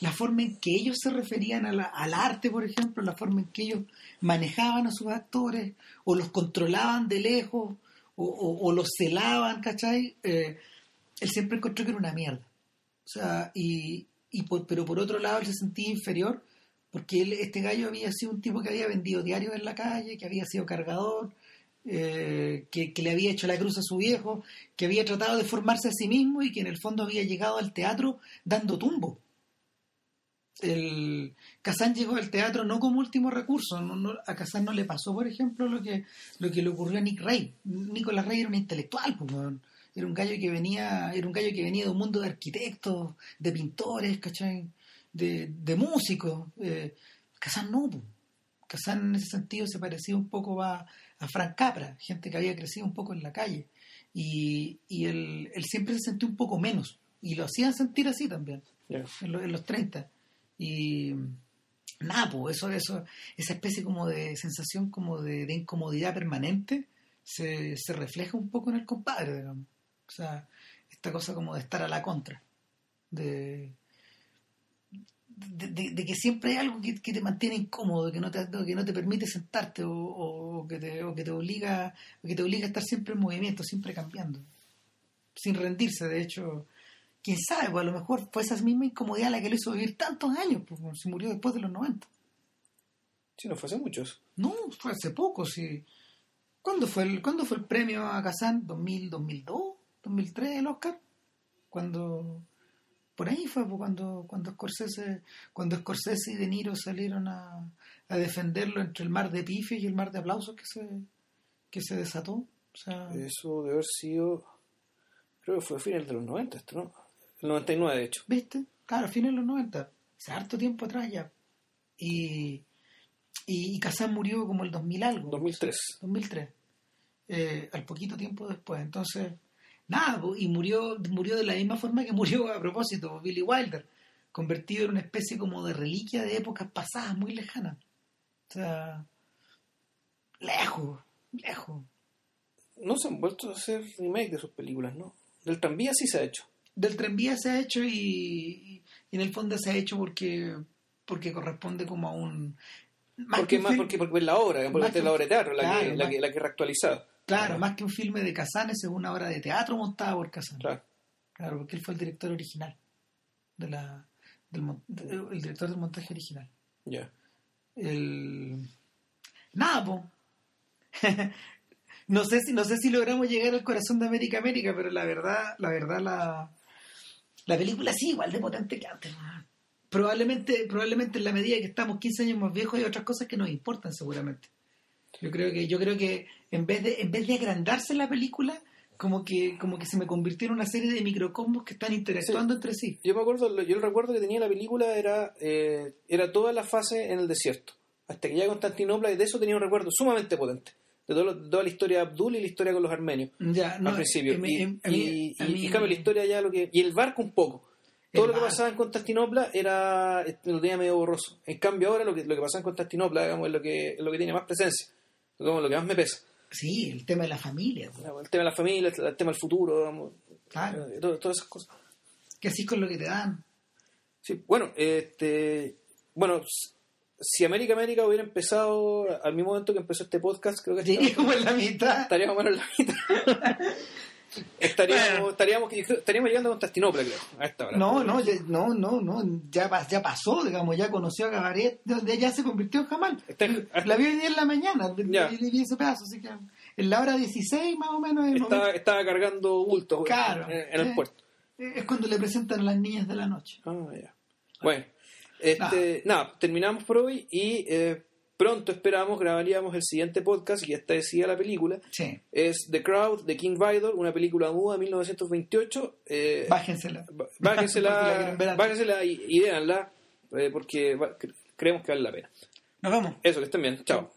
la forma en que ellos se referían a la- al arte, por ejemplo, la forma en que ellos manejaban a sus actores, o los controlaban de lejos, o, o- o los celaban, ¿cachai? Eh, él siempre encontró que era una mierda. O sea, y, y por- pero por otro lado él se sentía inferior porque él, este gallo había sido un tipo que había vendido diarios en la calle, que había sido cargador, eh, que, que le había hecho la cruz a su viejo, que había tratado de formarse a sí mismo y que en el fondo había llegado al teatro dando tumbo. El Kazan llegó al teatro no como último recurso, no- no- a Kazan no le pasó, por ejemplo, lo que, lo que le ocurrió a Nick Ray. Nicolás Rey era un intelectual, pues. Era un gallo que venía, era un gallo que venía de un mundo de arquitectos, de pintores, ¿cachai? de, de músicos. Eh, Kazan no. Kazan en ese sentido se parecía un poco a, a Frank Capra, gente que había crecido un poco en la calle. Y, y él, él siempre se sentía un poco menos. Y lo hacían sentir así también, Ya. en, lo- en los 30. Y nada, pues eso, eso, esa especie como de sensación como de, de incomodidad permanente se, se refleja un poco en el compadre, digamos. O sea, esta cosa como de estar a la contra. De, de, de- de que siempre hay algo que, que te mantiene incómodo, que no te, que no te permite sentarte o, o que te, o que te obliga o que te obliga a estar siempre en movimiento, siempre cambiando, sin rendirse. De hecho, quién sabe, pues a lo mejor fue esa misma incomodidad la que le hizo vivir tantos años, pues se murió después de los 90. Sí, no fue hace muchos. No, fue hace poco, sí. ¿Cuándo fue el, ¿cuándo fue el premio a Kazan? ¿2000, 2002? ¿2003 el Oscar? Cuando... Por ahí fue pues, cuando, cuando, Scorsese, cuando Scorsese y De Niro salieron a, a defenderlo entre el mar de pifes y el mar de aplausos que se, que se desató. O sea, Eso debe haber sido. Creo que fue a finales de los 90, esto, ¿no? El 99, de hecho. ¿Viste? Claro, fines de los 90. Hace harto tiempo atrás ya. Y, y, y Kazan murió como el 2000 algo. 2003. 2003. Eh, al poquito tiempo después. Entonces, nada, y murió, murió de la misma forma que murió a propósito Billy Wilder, convertido en una especie como de reliquia de épocas pasadas, muy lejanas. O sea, lejos, lejos. No se han vuelto a hacer remake de sus películas, ¿no? Del tranvía sí se ha hecho. Del tranvía se ha hecho y, y en el fondo se ha hecho porque porque corresponde como a un... más Porque, que más, porque, porque es la obra, porque es la obra de teatro la, claro, que, la, que, la que reactualizada. Claro, más que un filme de Kazan, es una obra de teatro montada por Kazan. Claro. Claro, porque él fue el director original de la del de- el director del montaje original. Ya. El nada, po. no sé si no sé si logramos llegar al corazón de América América, pero la verdad, la verdad la la película sí igual de potente que antes. Probablemente probablemente en la medida que estamos 15 años más viejos hay otras cosas que nos importan seguramente. Yo creo que yo creo que en vez de en vez de agrandarse la película como que como que se me convirtió en una serie de microcosmos que están interactuando entre sí. Yo me acuerdo, yo el recuerdo que tenía la película era, eh, era toda la fase en el desierto. Hasta que llega Constantinopla y de eso tenía un recuerdo sumamente potente. De, todo de toda la historia de Abdul y la historia con los armenios. Ya, no, al principio. y, y- a y- mí- y, cambio, la historia ya lo que. Y el barco un poco. todo lo que pasaba en Constantinopla era lo tenía medio borroso. En cambio ahora lo que, lo que pasaba en Constantinopla digamos, es lo que, es lo que tiene más presencia, como lo que más me pesa. Sí, el tema de la familia, pues, El tema de la familia, el tema del futuro, digamos, claro. eh, todo- todas esas cosas. Que así con lo que te dan. Sí, bueno, este, bueno, si América América hubiera empezado al mismo momento que empezó este podcast, creo que estaríamos, como en la mitad. estaríamos más o menos en la mitad. estaríamos, estaríamos, estaríamos llegando a Constantinopla, creo, a esta hora. No, no, no, no, no, ya, ya pasó, digamos, ya conoció a Gabaret, donde ya se convirtió en Jamal. En- La vi día en la mañana, Ya. vi ese pedazo, así que en la hora 16 más o menos Estaba, estaba cargando bultos Claro. en, en el Eh. puerto. es cuando le presentan a las niñas de la noche. Ah, ya. Bueno, este, nada, terminamos por hoy y eh, pronto esperamos grabaríamos el siguiente podcast y ya está decida la película. Sí, Es The Crowd de King Vidor, una película muda de 1928. Eh, bájensela. Bájensela, bájensela y, y véanla, eh, porque va- creemos que vale la pena. Nos vamos. Eso, que estén bien. Chao.